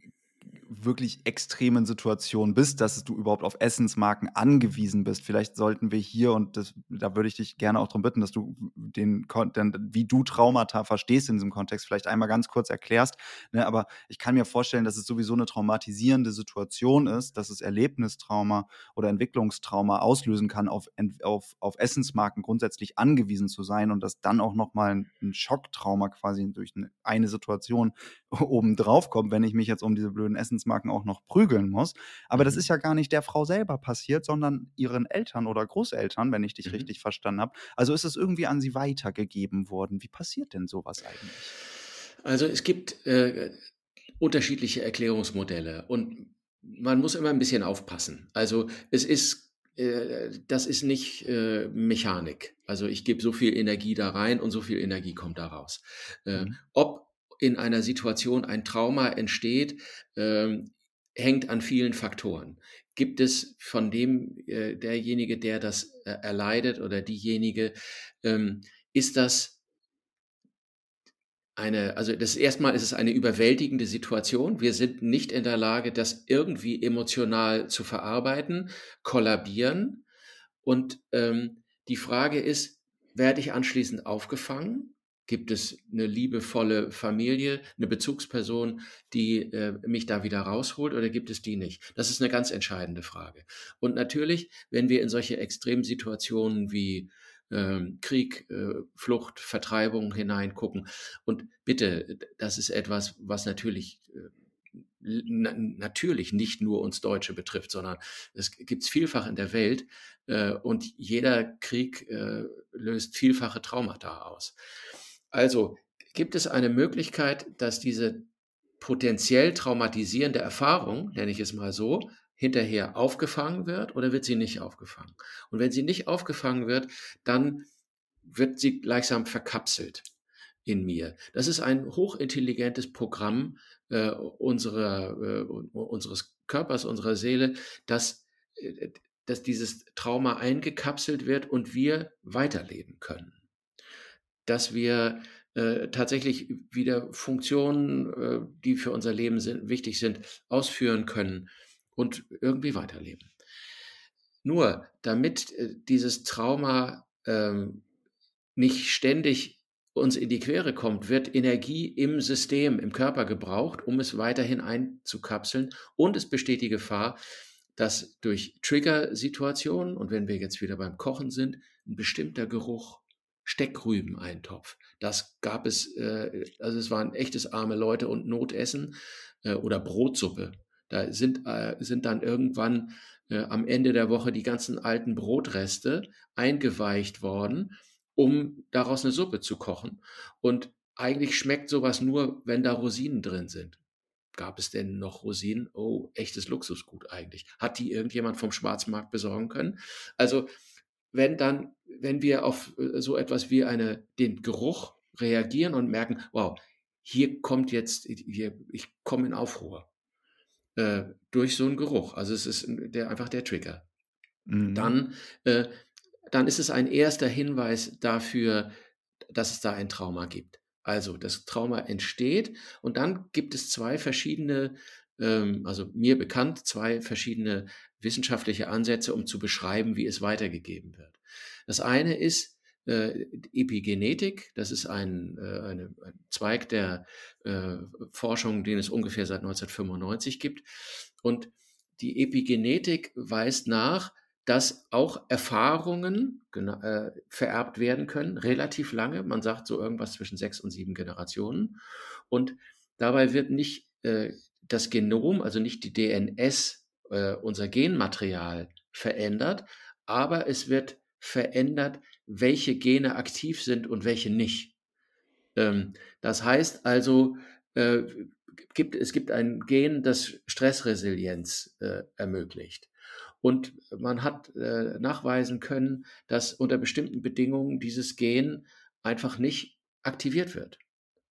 wirklich extremen Situation bist, dass du überhaupt auf Essensmarken angewiesen bist. Vielleicht sollten wir hier, und das, da würde ich dich gerne auch darum bitten, dass du den Content, wie du Traumata verstehst in diesem Kontext, vielleicht einmal ganz kurz erklärst. Ne? Aber ich kann mir vorstellen, dass es sowieso eine traumatisierende Situation ist, dass es Erlebnistrauma oder Entwicklungstrauma auslösen kann, auf, auf, auf Essensmarken grundsätzlich angewiesen zu sein und dass dann auch nochmal ein, ein Schocktrauma quasi durch eine, eine Situation obendrauf kommt, wenn ich mich jetzt um diese blöden Essensmarken auch noch prügeln muss. Aber mhm. das ist ja gar nicht der Frau selber passiert, sondern ihren Eltern oder Großeltern, wenn ich dich mhm. richtig verstanden habe. Also ist es irgendwie an sie weitergegeben worden. Wie passiert denn sowas eigentlich? Also es gibt äh, unterschiedliche Erklärungsmodelle und man muss immer ein bisschen aufpassen. Also es ist äh, das ist nicht äh, Mechanik. Also ich gebe so viel Energie da rein und so viel Energie kommt da raus. Äh, mhm. Ob in einer Situation ein Trauma entsteht, ähm, hängt an vielen Faktoren. Gibt es von dem, äh, derjenige, der das äh, erleidet oder diejenige, ähm, ist das eine, also das erstmal ist es eine überwältigende Situation. Wir sind nicht in der Lage, das irgendwie emotional zu verarbeiten, kollabieren. Und ähm, die Frage ist, werde ich anschließend aufgefangen? Gibt es eine liebevolle Familie, eine Bezugsperson, die äh, mich da wieder rausholt oder gibt es die nicht? Das ist eine ganz entscheidende Frage. Und natürlich, wenn wir in solche Extremsituationen wie ähm, Krieg, äh, Flucht, Vertreibung hineingucken. Und bitte, das ist etwas, was natürlich äh, na, natürlich nicht nur uns Deutsche betrifft, sondern es gibt es vielfach in der Welt äh, und jeder Krieg löst vielfache Traumata aus. Also gibt es eine Möglichkeit, dass diese potenziell traumatisierende Erfahrung, nenne ich es mal so, hinterher aufgefangen wird oder wird sie nicht aufgefangen? Und wenn sie nicht aufgefangen wird, dann wird sie gleichsam verkapselt in mir. Das ist ein hochintelligentes Programm äh, unserer, äh, unseres Körpers, unserer Seele, dass, äh, dass dieses Trauma eingekapselt wird und wir weiterleben können. Dass wir äh, tatsächlich wieder Funktionen, äh, die für unser Leben sind, wichtig sind, ausführen können und irgendwie weiterleben. Nur damit äh, dieses Trauma ähm, nicht ständig uns in die Quere kommt, wird Energie im System, im Körper gebraucht, um es weiterhin einzukapseln. Und es besteht die Gefahr, dass durch Trigger-Situationen, und wenn wir jetzt wieder beim Kochen sind, ein bestimmter Geruch, Steckrübeneintopf, das gab es, äh, also es waren echtes arme Leute und Notessen äh, oder Brotsuppe, da sind, äh, sind dann irgendwann äh, am Ende der Woche die ganzen alten Brotreste eingeweicht worden, um daraus eine Suppe zu kochen. Und eigentlich schmeckt sowas nur, wenn da Rosinen drin sind. Gab es denn noch Rosinen? Oh, echtes Luxusgut eigentlich. Hat die irgendjemand vom Schwarzmarkt besorgen können? Also, wenn dann, wenn wir auf äh, so etwas wie eine, den Geruch reagieren und merken, wow, hier kommt jetzt, hier, ich komme in Aufruhr äh, durch so einen Geruch. Also es ist der, einfach der Trigger. Mhm. Dann, äh, dann ist es ein erster Hinweis dafür, dass es da ein Trauma gibt. Also das Trauma entsteht und dann gibt es zwei verschiedene, ähm, also mir bekannt, zwei verschiedene wissenschaftliche Ansätze, um zu beschreiben, wie es weitergegeben wird. Das eine ist, äh, Epigenetik. Das ist ein, äh, eine, ein Zweig der äh, Forschung, den es ungefähr seit 1995 gibt. Und die Epigenetik weist nach, dass auch Erfahrungen äh, vererbt werden können, relativ lange. Man sagt so irgendwas zwischen sechs und sieben Generationen. Und dabei wird nicht äh, das Genom, also nicht die DNS, äh, unser Genmaterial verändert, aber es wird verändert welche Gene aktiv sind und welche nicht. Ähm, das heißt also, äh, gibt, es gibt ein Gen, das Stressresilienz äh, ermöglicht. Und man hat äh, nachweisen können, dass unter bestimmten Bedingungen dieses Gen einfach nicht aktiviert wird.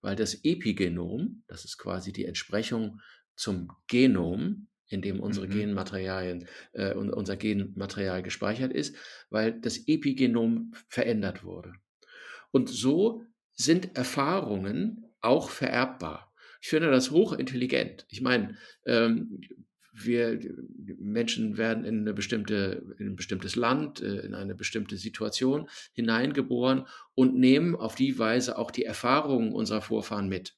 Weil das Epigenom, das ist quasi die Entsprechung zum Genom, in dem unsere mhm. Genmaterialien, äh, unser Genmaterial gespeichert ist, weil das Epigenom verändert wurde. Und so sind Erfahrungen auch vererbbar. Ich finde das hochintelligent. Ich meine, ähm, wir Menschen werden in, eine bestimmte, in ein bestimmtes Land, äh, in eine bestimmte Situation hineingeboren und nehmen auf die Weise auch die Erfahrungen unserer Vorfahren mit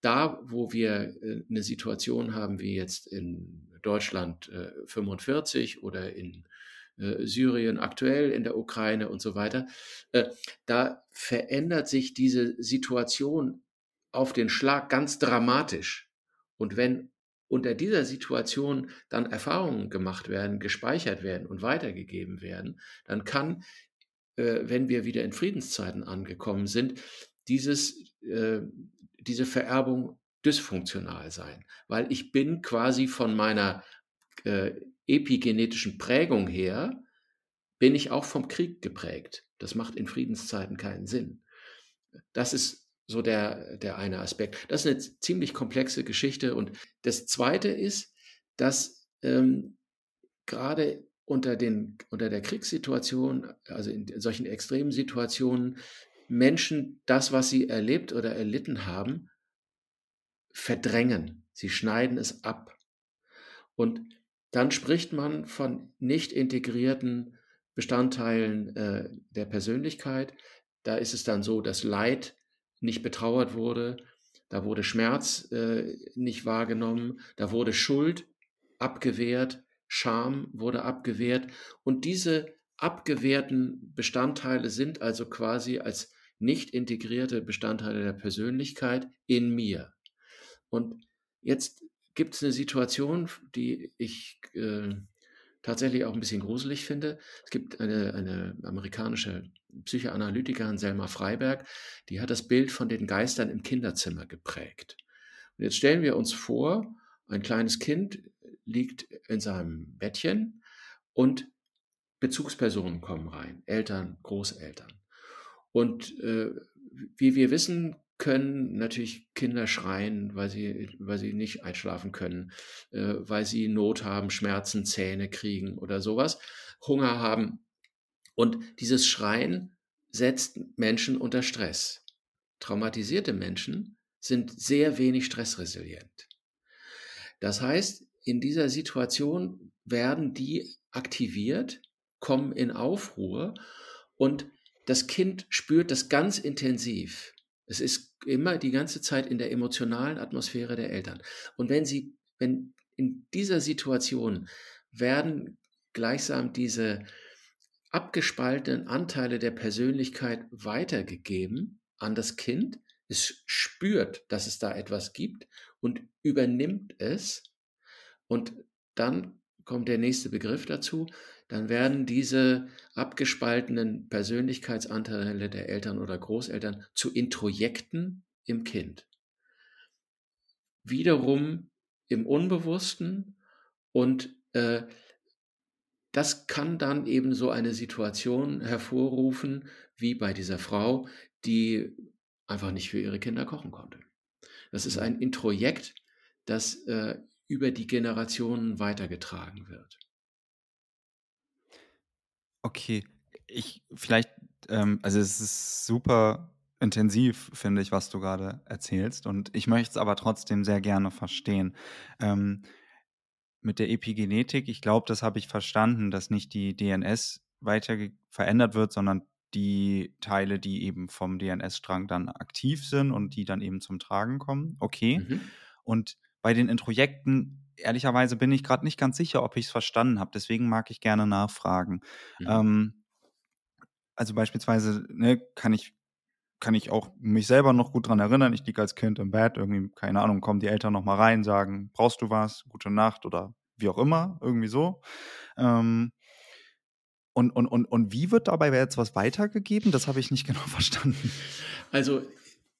da, wo wir äh, eine Situation haben, wie jetzt in Deutschland 45 äh, oder in äh, Syrien aktuell, in der Ukraine und so weiter, da verändert sich diese Situation auf den Schlag ganz dramatisch. Und wenn unter dieser Situation dann Erfahrungen gemacht werden, gespeichert werden und weitergegeben werden, dann kann, wenn wir wieder in Friedenszeiten angekommen sind, dieses diese Vererbung dysfunktional sein, weil ich bin quasi von meiner äh, epigenetischen Prägung her, bin ich auch vom Krieg geprägt. Das macht in Friedenszeiten keinen Sinn. Das ist so der, der eine Aspekt. Das ist eine ziemlich komplexe Geschichte. Und das Zweite ist, dass ähm, gerade unter, den, unter der Kriegssituation, also in solchen extremen Situationen, Menschen das, was sie erlebt oder erlitten haben, verdrängen. Sie schneiden es ab. Und dann spricht man von nicht integrierten Bestandteilen äh, der Persönlichkeit. Da ist es dann so, dass Leid nicht betrauert wurde, da wurde Schmerz äh, nicht wahrgenommen, da wurde Schuld abgewehrt, Scham wurde abgewehrt und diese abgewehrten Bestandteile sind also quasi als nicht integrierte Bestandteile der Persönlichkeit in mir. Und jetzt gibt es eine Situation, die ich äh, tatsächlich auch ein bisschen gruselig finde. Es gibt eine, eine amerikanische Psychoanalytikerin, Selma Freiberg, die hat das Bild von den Geistern im Kinderzimmer geprägt. Und jetzt stellen wir uns vor, ein kleines Kind liegt in seinem Bettchen und Bezugspersonen kommen rein, Eltern, Großeltern. Und äh, wie wir wissen, können natürlich Kinder schreien, weil sie, weil sie nicht einschlafen können, äh, weil sie Not haben, Schmerzen, Zähne kriegen oder sowas, Hunger haben. Und dieses Schreien setzt Menschen unter Stress. Traumatisierte Menschen sind sehr wenig stressresilient. Das heißt, in dieser Situation werden die aktiviert, kommen in Aufruhr und das Kind spürt das ganz intensiv. Es ist immer die ganze Zeit in der emotionalen Atmosphäre der Eltern. Und wenn sie, wenn in dieser Situation werden gleichsam diese abgespaltenen Anteile der Persönlichkeit weitergegeben an das Kind, es spürt, dass es da etwas gibt und übernimmt es. Und dann kommt der nächste Begriff dazu, dann werden diese abgespaltenen Persönlichkeitsanteile der Eltern oder Großeltern zu Introjekten im Kind. Wiederum im Unbewussten und äh, das kann dann eben so eine Situation hervorrufen, wie bei dieser Frau, die einfach nicht für ihre Kinder kochen konnte. Das ist ein Introjekt, das äh, über die Generationen weitergetragen wird. Okay, ich vielleicht, ähm, also es ist super intensiv, finde ich, was du gerade erzählst. Und ich möchte es aber trotzdem sehr gerne verstehen. Ähm, mit der Epigenetik, ich glaube, das habe ich verstanden, dass nicht die DNS weiter verändert wird, sondern die Teile, die eben vom DNS-Strang dann aktiv sind und die dann eben zum Tragen kommen. Okay. Mhm. Und bei den Introjekten ehrlicherweise bin ich gerade nicht ganz sicher, ob ich es verstanden habe. Deswegen mag ich gerne nachfragen. Mhm. Ähm, also beispielsweise ne, kann ich kann ich auch mich selber noch gut daran erinnern. Ich liege als Kind im Bett, irgendwie, keine Ahnung, kommen die Eltern noch mal rein, sagen, brauchst du was, gute Nacht oder wie auch immer, irgendwie so. Ähm, und, und, und, und wie wird dabei jetzt was weitergegeben? Das habe ich nicht [LAUGHS] genau verstanden. Also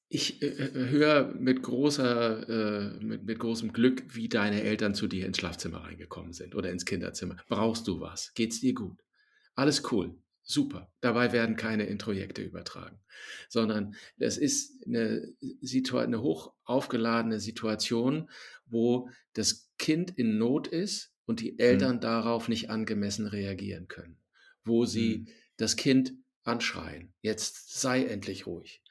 ich äh, äh, höre mit großer, äh, mit, mit großem Glück, wie deine Eltern zu dir ins Schlafzimmer reingekommen sind oder ins Kinderzimmer. Brauchst du was? Geht's dir gut? Alles cool. Super. Dabei werden keine Introjekte übertragen, sondern es ist eine, Situ eine hoch aufgeladene Situation, wo das Kind in Not ist und die Eltern mhm. darauf nicht angemessen reagieren können, wo sie mhm. das Kind anschreien, jetzt sei endlich ruhig,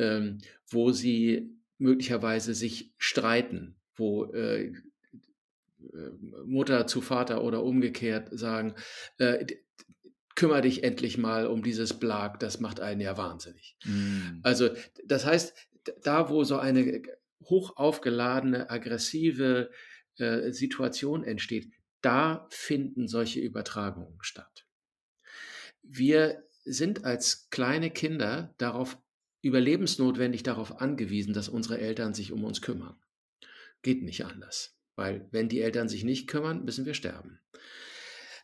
ähm, wo sie möglicherweise sich streiten, wo äh, äh, Mutter zu Vater oder umgekehrt sagen, äh, kümmere dich endlich mal um dieses Blag, das macht einen ja wahnsinnig. Mm. Also das heißt, da wo so eine hoch aufgeladene, aggressive äh, Situation entsteht, da finden solche Übertragungen statt. Wir sind als kleine Kinder darauf überlebensnotwendig darauf angewiesen, dass unsere Eltern sich um uns kümmern. Geht nicht anders, weil wenn die Eltern sich nicht kümmern, müssen wir sterben.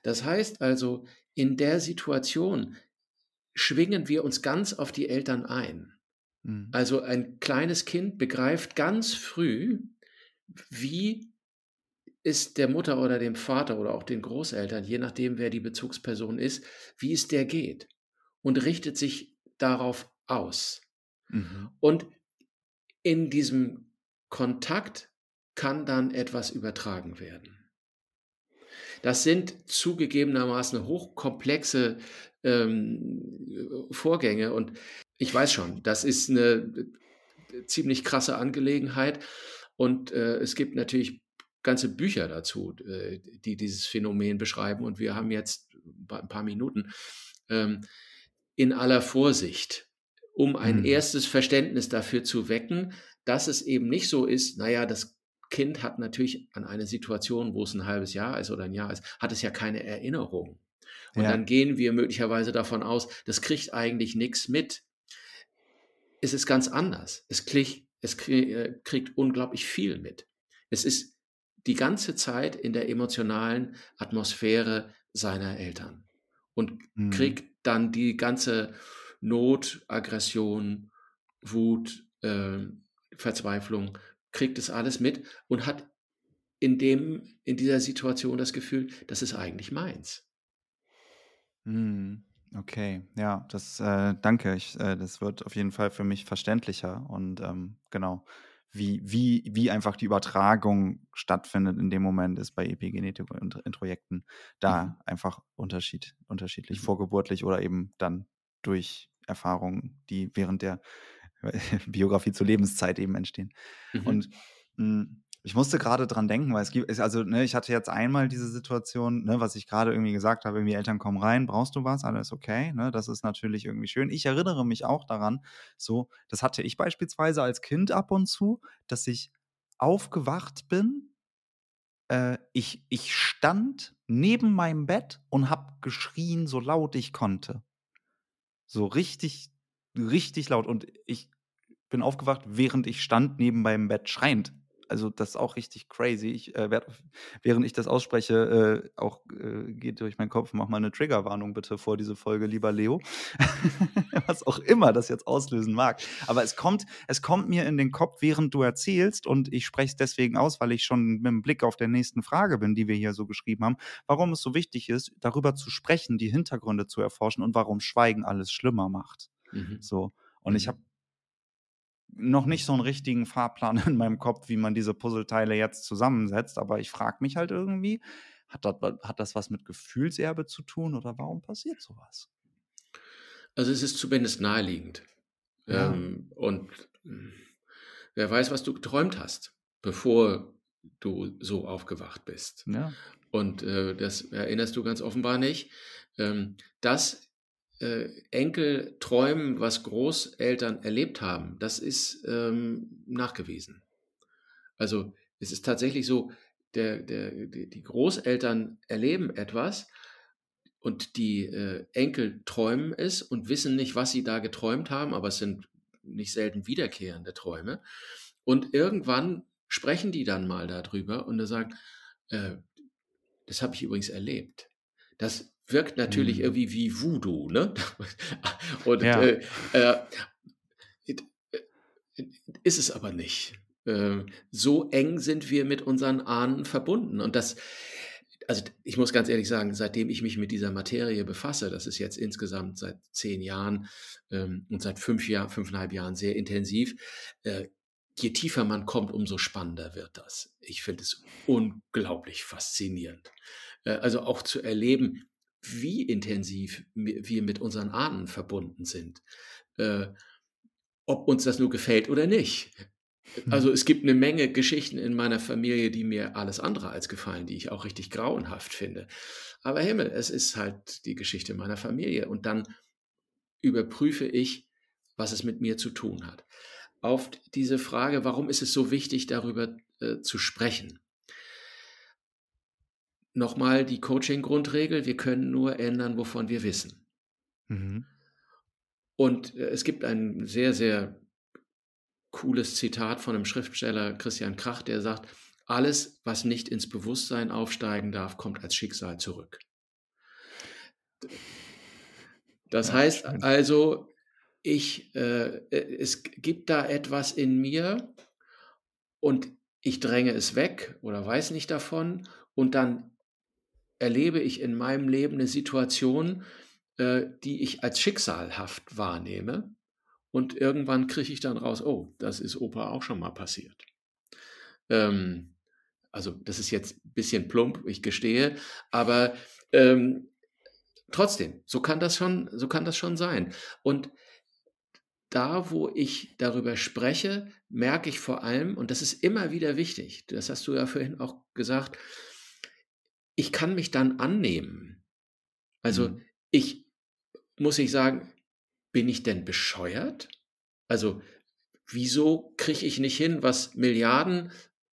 Das heißt also, in der Situation schwingen wir uns ganz auf die Eltern ein. Mhm. Also ein kleines Kind begreift ganz früh, wie es der Mutter oder dem Vater oder auch den Großeltern, je nachdem wer die Bezugsperson ist, wie es der geht und richtet sich darauf aus. Mhm. Und in diesem Kontakt kann dann etwas übertragen werden. Das sind zugegebenermaßen hochkomplexe ähm, Vorgänge und ich weiß schon, das ist eine ziemlich krasse Angelegenheit. Und äh, es gibt natürlich ganze Bücher dazu, äh, die dieses Phänomen beschreiben. Und wir haben jetzt ein paar Minuten ähm, in aller Vorsicht, um ein mhm. erstes Verständnis dafür zu wecken, dass es eben nicht so ist, naja, das Kind hat natürlich an eine Situation, wo es ein halbes Jahr ist oder ein Jahr ist, hat es ja keine Erinnerung. Und ja. dann gehen wir möglicherweise davon aus, das kriegt eigentlich nichts mit. Es ist ganz anders. Es kriegt, es äh, kriegt unglaublich viel mit. Es ist die ganze Zeit in der emotionalen Atmosphäre seiner Eltern und mhm. kriegt dann die ganze Not, Aggression, Wut, äh, Verzweiflung, kriegt es alles mit und hat in, dem, in dieser Situation das Gefühl, das ist eigentlich meins. Mhm. Okay, ja, das äh, danke. Ich, äh, das wird auf jeden Fall für mich verständlicher und ähm, genau wie, wie, wie einfach die Übertragung stattfindet in dem Moment, ist bei Epigenetik und Introjekten da mhm. einfach Unterschied, unterschiedlich, mhm. vorgeburtlich oder eben dann durch Erfahrungen, die während der [LAUGHS] Biografie zur Lebenszeit eben entstehen. Mhm. Und mh, hm, ich musste gerade dran denken, weil es gibt, also ne, ich hatte jetzt einmal diese Situation, ne, was ich gerade irgendwie gesagt habe, irgendwie Eltern kommen rein, brauchst du was, alles okay, ne, das ist natürlich irgendwie schön. Ich erinnere mich auch daran, so, das hatte ich beispielsweise als Kind ab und zu, dass ich aufgewacht bin, äh, ich, ich stand neben meinem Bett und hab geschrien, so laut ich konnte. So richtig, richtig laut. Und ich bin aufgewacht, während ich stand neben meinem Bett schreiend also das ist auch richtig crazy. Ich äh, werde, [LAUGHS] während ich das ausspreche, äh, auch äh, geht durch meinen Kopf, mach mal eine Triggerwarnung bitte vor diese Folge, lieber Leo. [LAUGHS] Was auch immer das jetzt auslösen mag. Aber es kommt, es kommt mir in den Kopf, während du erzählst, und ich spreche es deswegen aus, weil ich schon mit dem Blick auf der nächsten Frage bin, die wir hier so geschrieben haben, warum es so wichtig ist, darüber zu sprechen, die Hintergründe zu erforschen und warum Schweigen alles schlimmer macht. Mhm. So. Und ich mhm. habe noch nicht so einen richtigen Fahrplan [LAUGHS] in meinem Kopf, wie man diese Puzzleteile jetzt zusammensetzt, aber ich frage mich halt irgendwie, hat das, hat das was mit Gefühlserbe zu tun oder warum passiert sowas? Also es ist zumindest naheliegend. Ja. Ähm, und wer weiß, was du geträumt hast, bevor du so aufgewacht bist. Ja. Und äh, das erinnerst du ganz offenbar nicht. Ähm, das äh, Enkel träumen, was Großeltern erlebt haben, das ist ähm, nachgewiesen. Also es ist tatsächlich so, der, der, die Großeltern erleben etwas und die äh, Enkel träumen es und wissen nicht, was sie da geträumt haben, aber es sind nicht selten wiederkehrende Träume. Und irgendwann sprechen die dann mal darüber und sagen, äh, das habe ich übrigens erlebt. Das wirkt natürlich mhm. irgendwie wie Voodoo, ne? [LAUGHS] Und ja. äh, äh, ist es aber nicht. Äh, so eng sind wir mit unseren Ahnen verbunden. Und das, also ich muss ganz ehrlich sagen, seitdem ich mich mit dieser Materie befasse, das ist jetzt insgesamt seit zehn Jahren ähm, und seit fünf Jahren, fünfeinhalb Jahren sehr intensiv, äh, je tiefer man kommt, umso spannender wird das. Ich finde es unglaublich faszinierend. Äh, also auch zu erleben, wie intensiv wir mit unseren Ahnen verbunden sind. Äh, ob uns das nur gefällt oder nicht. Hm. Also es gibt eine Menge Geschichten in meiner Familie, die mir alles andere als gefallen, die ich auch richtig grauenhaft finde. Aber Himmel, es ist halt die Geschichte meiner Familie. Und dann überprüfe ich, was es mit mir zu tun hat. Auf diese Frage, warum ist es so wichtig, darüber äh, zu sprechen? Nochmal die Coaching-Grundregel, wir können nur ändern, wovon wir wissen. Mhm. Und äh, es gibt ein sehr, sehr cooles Zitat von einem Schriftsteller, Christian Krach, der sagt, alles, was nicht ins Bewusstsein aufsteigen darf, kommt als Schicksal zurück. Das ja, heißt schön. also, ich, äh, äh, es gibt da etwas in mir und ich dränge es weg oder weiß nicht davon und dann erlebe ich in meinem Leben eine Situation, äh, die ich als schicksalhaft wahrnehme. Und irgendwann kriege ich dann raus, oh, das ist Opa auch schon mal passiert. Ähm, also das ist jetzt ein bisschen plump, ich gestehe, aber ähm, trotzdem, so kann das schon, so kann das schon sein. Und da, wo ich darüber spreche, merke ich vor allem, und das ist immer wieder wichtig, das hast du ja vorhin auch gesagt, ich kann mich dann annehmen. Also mhm. ich muss ich sagen, bin ich denn bescheuert? Also wieso kriege ich nicht hin, was Milliarden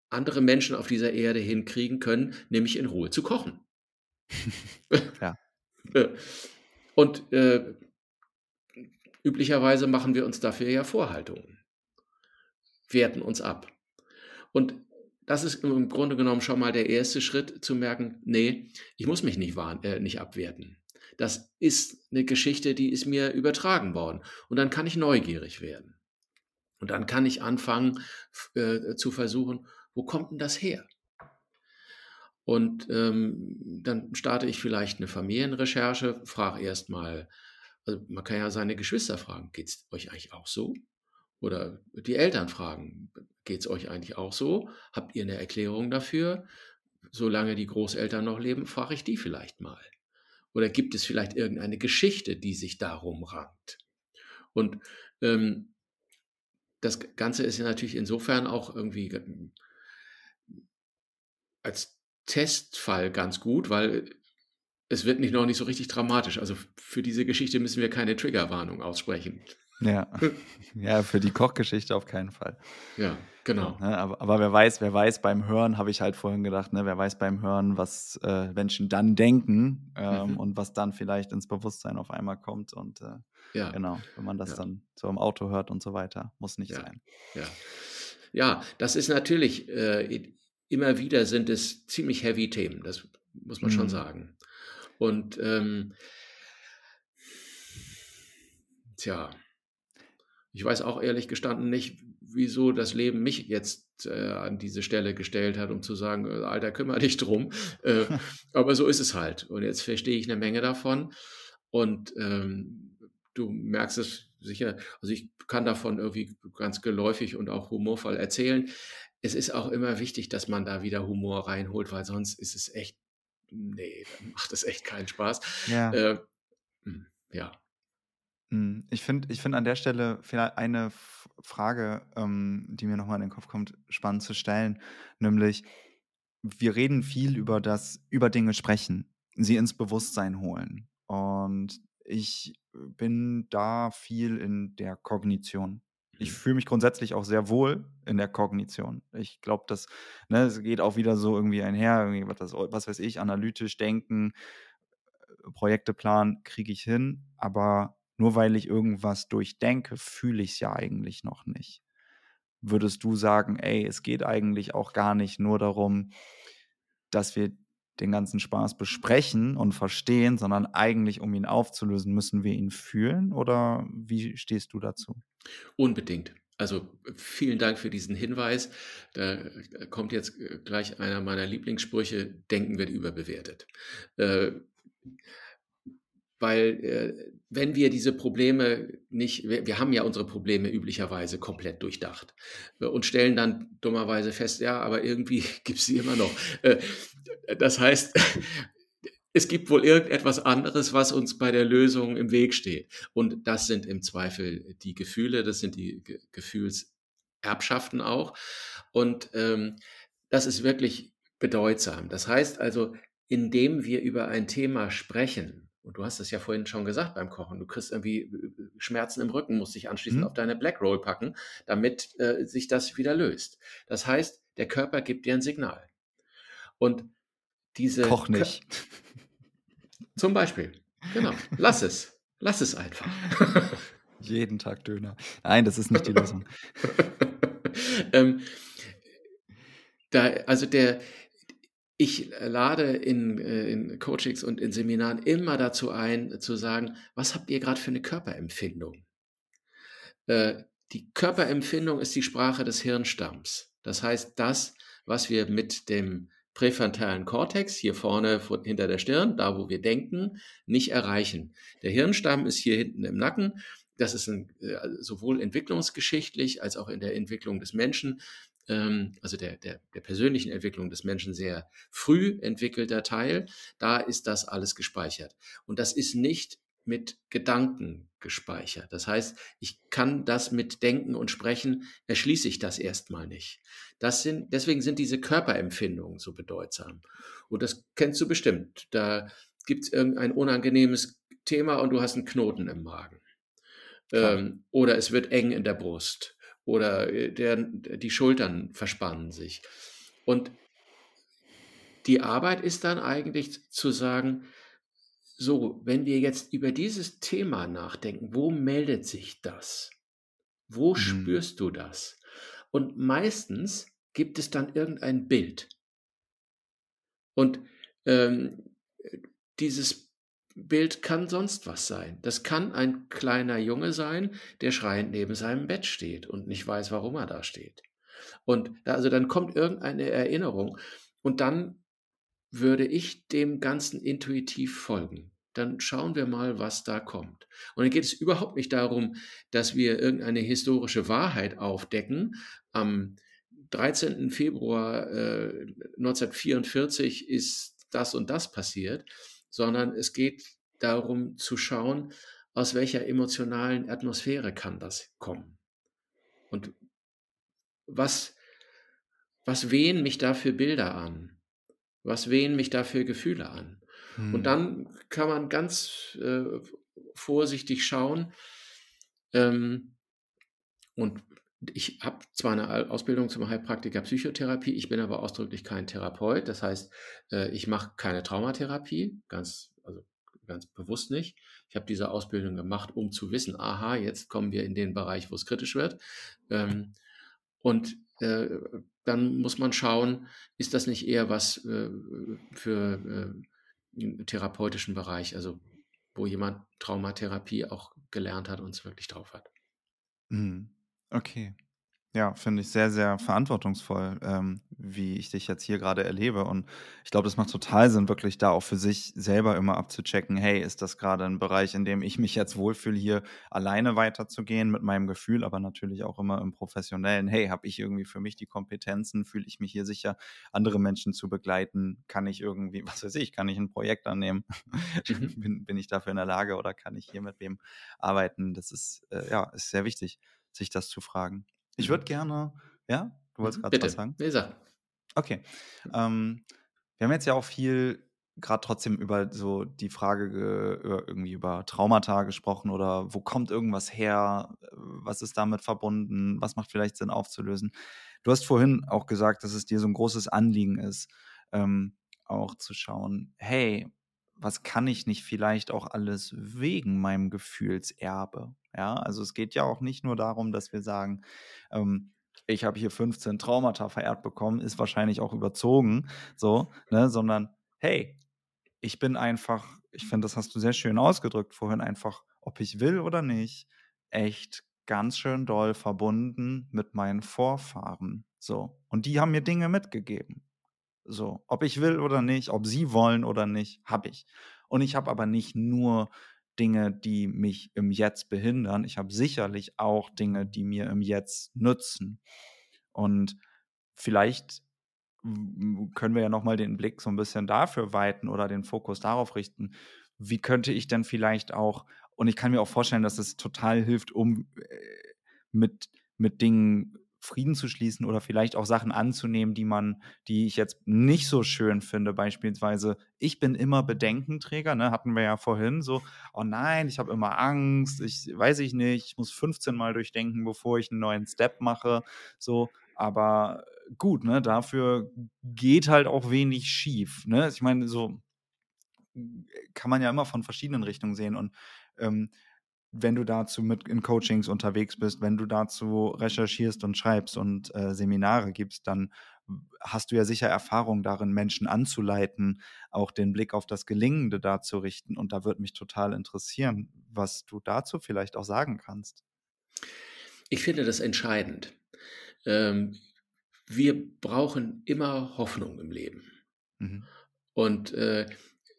andere Menschen auf dieser Erde hinkriegen können, nämlich in Ruhe zu kochen? [LAUGHS] ja. [LAUGHS] Und äh, üblicherweise machen wir uns dafür ja Vorhaltungen, werten uns ab. Und das ist im Grunde genommen schon mal der erste Schritt zu merken, nee, ich muss mich nicht, warn, äh, nicht abwerten. Das ist eine Geschichte, die ist mir übertragen worden. Und dann kann ich neugierig werden. Und dann kann ich anfangen äh, zu versuchen, wo kommt denn das her? Und ähm, dann starte ich vielleicht eine Familienrecherche, frage erstmal, also man kann ja seine Geschwister fragen, geht es euch eigentlich auch so? Oder die Eltern fragen, geht es euch eigentlich auch so? Habt ihr eine Erklärung dafür? Solange die Großeltern noch leben, frage ich die vielleicht mal. Oder gibt es vielleicht irgendeine Geschichte, die sich darum rankt? Und ähm, das Ganze ist ja natürlich insofern auch irgendwie als Testfall ganz gut, weil es wird nicht noch nicht so richtig dramatisch. Also für diese Geschichte müssen wir keine Triggerwarnung aussprechen. Ja. [LAUGHS] ja, für die Kochgeschichte auf keinen Fall. Ja, genau. Ja, ne, aber, aber, wer weiß, wer weiß beim Hören, habe ich halt vorhin gedacht, ne, wer weiß beim Hören, was äh, Menschen dann denken ähm, mhm. und was dann vielleicht ins Bewusstsein auf einmal kommt. Und äh, ja. genau, wenn man das ja. dann so im Auto hört und so weiter, muss nicht sein. Ja. ja, das ist natürlich, äh, immer wieder sind es ziemlich heavy Themen, das muss man mhm. schon sagen. Und ähm, tja, ich weiß auch ehrlich gestanden nicht, wieso das Leben mich jetzt äh, an diese Stelle gestellt hat, um zu sagen, äh, Alter, kümmere dich drum. [LAUGHS] Äh, aber so ist es halt. Und jetzt verstehe ich eine Menge davon. Und ähm, du merkst es sicher, also ich kann davon irgendwie ganz geläufig und auch humorvoll erzählen. Es ist auch immer wichtig, dass man da wieder Humor reinholt, weil sonst ist es echt, nee, macht es echt keinen Spaß. Ja. Äh, hm, ja. Hm, ich finde ich find an der Stelle vielleicht eine Frage, ähm, die mir nochmal in den Kopf kommt, spannend zu stellen, nämlich wir reden viel über das, über Dinge sprechen, sie ins Bewusstsein holen. Und ich bin da viel in der Kognition. Ich mhm. fühle mich grundsätzlich auch sehr wohl in der Kognition. Ich glaube, dass ne, es geht auch wieder so irgendwie einher, irgendwie was, was weiß ich, analytisch denken, äh, Projekte planen, kriege ich hin, aber nur weil ich irgendwas durchdenke, fühle ich es ja eigentlich noch nicht. Würdest du sagen, ey, es geht eigentlich auch gar nicht nur darum, dass wir den ganzen Spaß besprechen und verstehen, sondern eigentlich, um ihn aufzulösen, müssen wir ihn fühlen? Oder wie stehst du dazu? Unbedingt. Also vielen Dank für diesen Hinweis. Da kommt jetzt gleich einer meiner Lieblingssprüche, Denken wird überbewertet. Äh, weil äh, wenn wir diese Probleme nicht, wir, wir, haben ja unsere Probleme üblicherweise komplett durchdacht äh, und stellen dann dummerweise fest, ja, aber irgendwie [LAUGHS] gibt es sie immer noch. Äh, das heißt, [LAUGHS] es gibt wohl irgendetwas anderes, was uns bei der Lösung im Weg steht. Und das sind im Zweifel die Gefühle, das sind die Ge Gefühlserbschaften auch. Und ähm, das ist wirklich bedeutsam. Das heißt also, indem wir über ein Thema sprechen, und du hast es ja vorhin schon gesagt beim Kochen. Du kriegst irgendwie äh, Schmerzen im Rücken, musst dich anschließend mhm. auf deine Black Roll packen, damit äh, sich das wieder löst. Das heißt, der Körper gibt dir ein Signal. Und diese. Koch nicht. [LAUGHS] Zum Beispiel. Genau. Lass es. Lass es einfach. [LAUGHS] Jeden Tag Döner. Nein, das ist nicht die Lösung. [LAUGHS] ähm, da, also der, ich lade in, äh, in, Coachings und in Seminaren immer dazu ein, zu sagen, was habt ihr gerade für eine Körperempfindung? Äh, die Körperempfindung ist die Sprache des Hirnstamms. Das heißt, das, was wir mit dem präfrontalen Kortex hier vorne hinter der Stirn, da wo wir denken, nicht erreichen. Der Hirnstamm ist hier hinten im Nacken. Das ist ein, äh, sowohl entwicklungsgeschichtlich als auch in der Entwicklung des Menschen also der, der, der persönlichen Entwicklung des Menschen sehr früh entwickelter Teil, da ist das alles gespeichert. Und das ist nicht mit Gedanken gespeichert. Das heißt, ich kann das mit Denken und Sprechen, erschließe ich das erstmal nicht. Das sind, deswegen sind diese Körperempfindungen so bedeutsam. Und das kennst du bestimmt. Da gibt es irgendein unangenehmes Thema und du hast einen Knoten im Magen. Ähm, oder es wird eng in der Brust. Oder äh, der, die Schultern verspannen sich. Und die Arbeit ist dann eigentlich zu sagen, so, wenn wir jetzt über dieses Thema nachdenken, wo meldet sich das? Wo mhm. spürst du das? Und meistens gibt es dann irgendein Bild. Und ähm, dieses Bild kann sonst was sein. Das kann ein kleiner Junge sein, der schreiend neben seinem Bett steht und nicht weiß, warum er da steht. Und also dann kommt irgendeine Erinnerung und dann würde ich dem Ganzen intuitiv folgen. Dann schauen wir mal, was da kommt. Und dann geht es überhaupt nicht darum, dass wir irgendeine historische Wahrheit aufdecken. Am 13. Februar äh, 1944 ist das und das passiert, sondern es geht darum zu schauen, aus welcher emotionalen Atmosphäre kann das kommen. Und was, was wehen mich da für Bilder an? Was wehen mich da für Gefühle an? Hm. Und dann kann man ganz äh, vorsichtig schauen. Ähm, und ich habe zwar eine Ausbildung zum Heilpraktiker Psychotherapie, ich bin aber ausdrücklich kein Therapeut. Das heißt, äh, ich mache keine Traumatherapie, ganz, also ganz bewusst nicht. Ich habe diese Ausbildung gemacht, um zu wissen, aha, jetzt kommen wir in den Bereich, wo es kritisch wird. Ähm, und äh, dann muss man schauen, ist das nicht eher was äh, für im therapeutischen Bereich, also wo jemand Traumatherapie auch gelernt hat und es wirklich drauf hat. Mhm. Okay. Ja, finde ich sehr, sehr verantwortungsvoll, ähm, wie ich dich jetzt hier gerade erlebe. Und ich glaube, das macht total Sinn, wirklich da auch für sich selber immer abzuchecken, hey, ist das gerade ein Bereich, in dem ich mich jetzt wohlfühle, hier alleine weiterzugehen mit meinem Gefühl, aber natürlich auch immer im professionellen, hey, habe ich irgendwie für mich die Kompetenzen, fühle ich mich hier sicher, andere Menschen zu begleiten, kann ich irgendwie, [LAUGHS] was weiß ich, kann ich ein Projekt annehmen, [LAUGHS] mhm. bin, bin ich dafür in der Lage oder kann ich hier mit wem arbeiten? Das ist, äh, ja, ist sehr wichtig, sich das zu fragen. Ich würde gerne, ja, du wolltest mhm, gerade was sagen? Nee, sag. Okay. Ähm, wir haben jetzt ja auch viel gerade trotzdem über so die Frage irgendwie über Traumata gesprochen oder wo kommt irgendwas her, was ist damit verbunden, was macht vielleicht Sinn aufzulösen. Du hast vorhin auch gesagt, dass es dir so ein großes Anliegen ist, ähm, auch zu schauen, hey, was kann ich nicht vielleicht auch alles wegen meinem Gefühlserbe? Ja, also es geht ja auch nicht nur darum, dass wir sagen, ähm, ich habe hier 15 Traumata vererbt bekommen, ist wahrscheinlich auch überzogen, so, ne, sondern hey, ich bin einfach, ich finde, das hast du sehr schön ausgedrückt vorhin, einfach, ob ich will oder nicht, echt ganz schön doll verbunden mit meinen Vorfahren. So. Und die haben mir Dinge mitgegeben. So, ob ich will oder nicht, ob sie wollen oder nicht, habe ich. Und ich habe aber nicht nur Dinge, die mich im Jetzt behindern. Ich habe sicherlich auch Dinge, die mir im Jetzt nützen. Und vielleicht können wir ja nochmal den Blick so ein bisschen dafür weiten oder den Fokus darauf richten. Wie könnte ich denn vielleicht auch, und ich kann mir auch vorstellen, dass es total hilft, um äh, mit, mit Dingen Frieden zu schließen oder vielleicht auch Sachen anzunehmen, die man, die ich jetzt nicht so schön finde. Beispielsweise, ich bin immer Bedenkenträger, ne? hatten wir ja vorhin so, oh nein, ich habe immer Angst, ich weiß ich nicht, ich muss 15 Mal durchdenken, bevor ich einen neuen Step mache. So, aber gut, ne, dafür geht halt auch wenig schief. Ne? Ich meine, so kann man ja immer von verschiedenen Richtungen sehen. Und ähm, wenn du dazu mit in Coachings unterwegs bist, wenn du dazu recherchierst und schreibst und äh, Seminare gibst, dann hast du ja sicher Erfahrung darin, Menschen anzuleiten, auch den Blick auf das Gelingende da zu richten. Und da würde mich total interessieren, was du dazu vielleicht auch sagen kannst. Ich finde das entscheidend. Ähm, wir brauchen immer Hoffnung im Leben. Mhm. Und äh,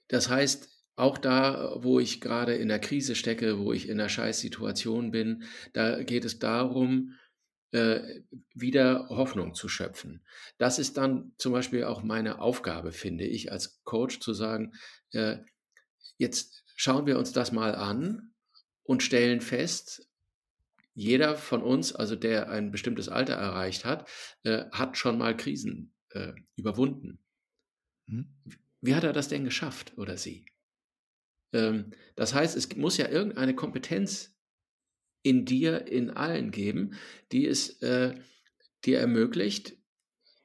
das heißt, auch da, wo ich gerade in der Krise stecke, wo ich in einer Scheißsituation bin, da geht es darum, äh, wieder Hoffnung zu schöpfen. Das ist dann zum Beispiel auch meine Aufgabe, finde ich, als Coach zu sagen, äh, jetzt schauen wir uns das mal an und stellen fest, jeder von uns, also der ein bestimmtes Alter erreicht hat, äh, hat schon mal Krisen überwunden. Hm. Wie hat er das denn geschafft oder sie? Ähm, das heißt, es muss ja irgendeine Kompetenz in dir, in allen geben, die es äh, dir ermöglicht,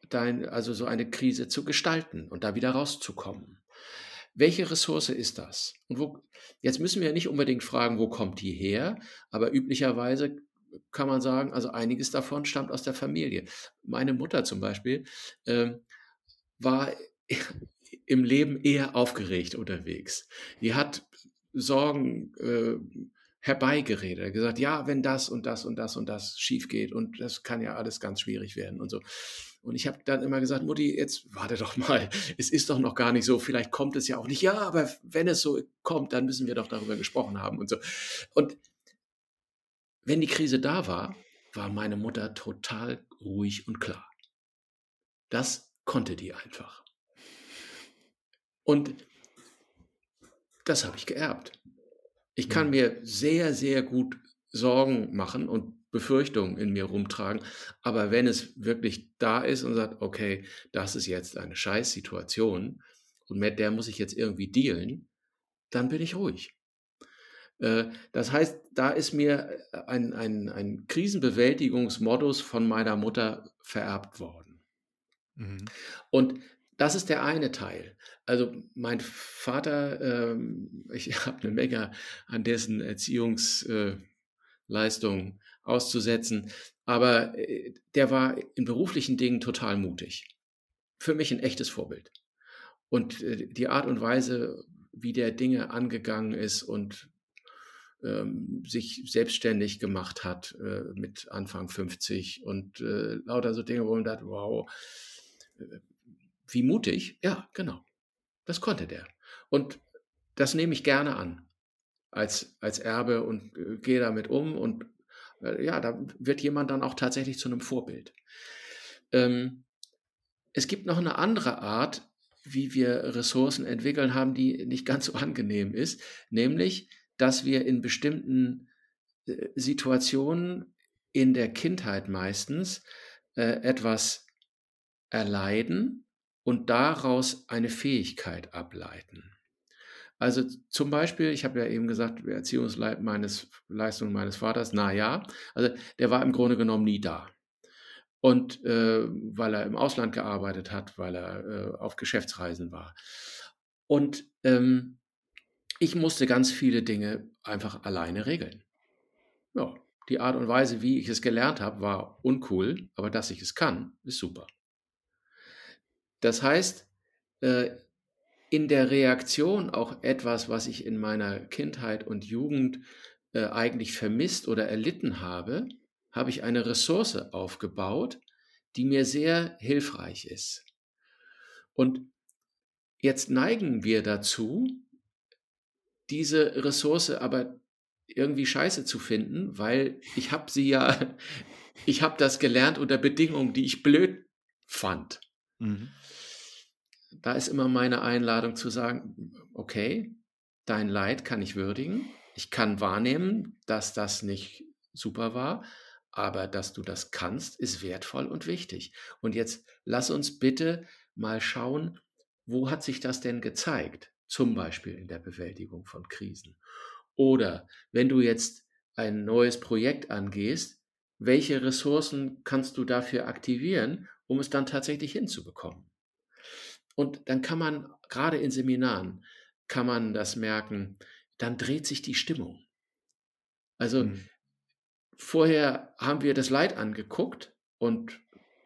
dein, also so eine Krise zu gestalten und da wieder rauszukommen. Welche Ressource ist das? Und wo, jetzt müssen wir nicht unbedingt fragen, wo kommt die her, aber üblicherweise kann man sagen, also einiges davon stammt aus der Familie. Meine Mutter zum Beispiel äh, war im Leben eher aufgeregt unterwegs. Die hat Sorgen äh, herbeigeredet, gesagt, ja, wenn das und das und das und das schief geht und das kann ja alles ganz schwierig werden und so. Und ich habe dann immer gesagt, Mutti, jetzt warte doch mal, es ist doch noch gar nicht so, vielleicht kommt es ja auch nicht. Ja, aber wenn es so kommt, dann müssen wir doch darüber gesprochen haben und so. Und wenn die Krise da war, war meine Mutter total ruhig und klar. Das konnte die einfach. Und das habe ich geerbt. Ich kann mir sehr, sehr gut Sorgen machen und Befürchtungen in mir rumtragen. Aber wenn es wirklich da ist und sagt, okay, das ist jetzt eine Scheißsituation und mit der muss ich jetzt irgendwie dealen, dann bin ich ruhig. Äh, das heißt, da ist mir ein, ein, ein Krisenbewältigungsmodus von meiner Mutter vererbt worden. Mhm. Und das ist der eine Teil. Also mein Vater, ähm, [LAUGHS] ich habe eine Menge an dessen Erziehungsleistungen äh, auszusetzen, aber äh, der war in beruflichen Dingen total mutig. Für mich ein echtes Vorbild. Und äh, die Art und Weise, wie der Dinge angegangen ist und ähm, sich selbstständig gemacht hat äh, mit Anfang 50 und äh, lauter so Dinge, wo man dachte, wow, äh, wie mutig. Ja, genau. Das konnte der. Und das nehme ich gerne an als, als Erbe und äh, gehe damit um. Und äh, ja, da wird jemand dann auch tatsächlich zu einem Vorbild. Ähm, es gibt noch eine andere Art, wie wir Ressourcen entwickeln haben, die nicht ganz so angenehm ist, nämlich dass wir in bestimmten äh, Situationen in der Kindheit meistens äh, etwas erleiden und daraus eine Fähigkeit ableiten. Also zum Beispiel, ich habe ja eben gesagt, Erziehungsleistung meines, Vaters, na ja, also der war im Grunde genommen nie da. Und äh, weil er im Ausland gearbeitet hat, weil er äh, auf Geschäftsreisen war. Und ähm, ich musste ganz viele Dinge einfach alleine regeln. Ja, die Art und Weise, wie ich es gelernt habe, war uncool, aber dass ich es kann, ist super. Das heißt, äh, in der Reaktion auch etwas, was ich in meiner Kindheit und Jugend äh, eigentlich vermisst oder erlitten habe, habe ich eine Ressource aufgebaut, die mir sehr hilfreich ist. Und jetzt neigen wir dazu, diese Ressource aber irgendwie scheiße zu finden, weil ich habe sie ja, [LAUGHS] ich habe das gelernt unter Bedingungen, die ich blöd fand. Mhm. Da ist immer meine Einladung zu sagen, okay, dein Leid kann ich würdigen, ich kann wahrnehmen, dass das nicht super war, aber dass du das kannst, ist wertvoll und wichtig. Und jetzt lass uns bitte mal schauen, wo hat sich das denn gezeigt? zum Beispiel in der Bewältigung von Krisen. Oder wenn du jetzt ein neues Projekt angehst, welche Ressourcen kannst du dafür aktivieren, um es dann tatsächlich hinzubekommen? Und dann kann man, gerade in Seminaren, kann man das merken, dann dreht sich die Stimmung. Also mhm. vorher haben wir das Leid angeguckt und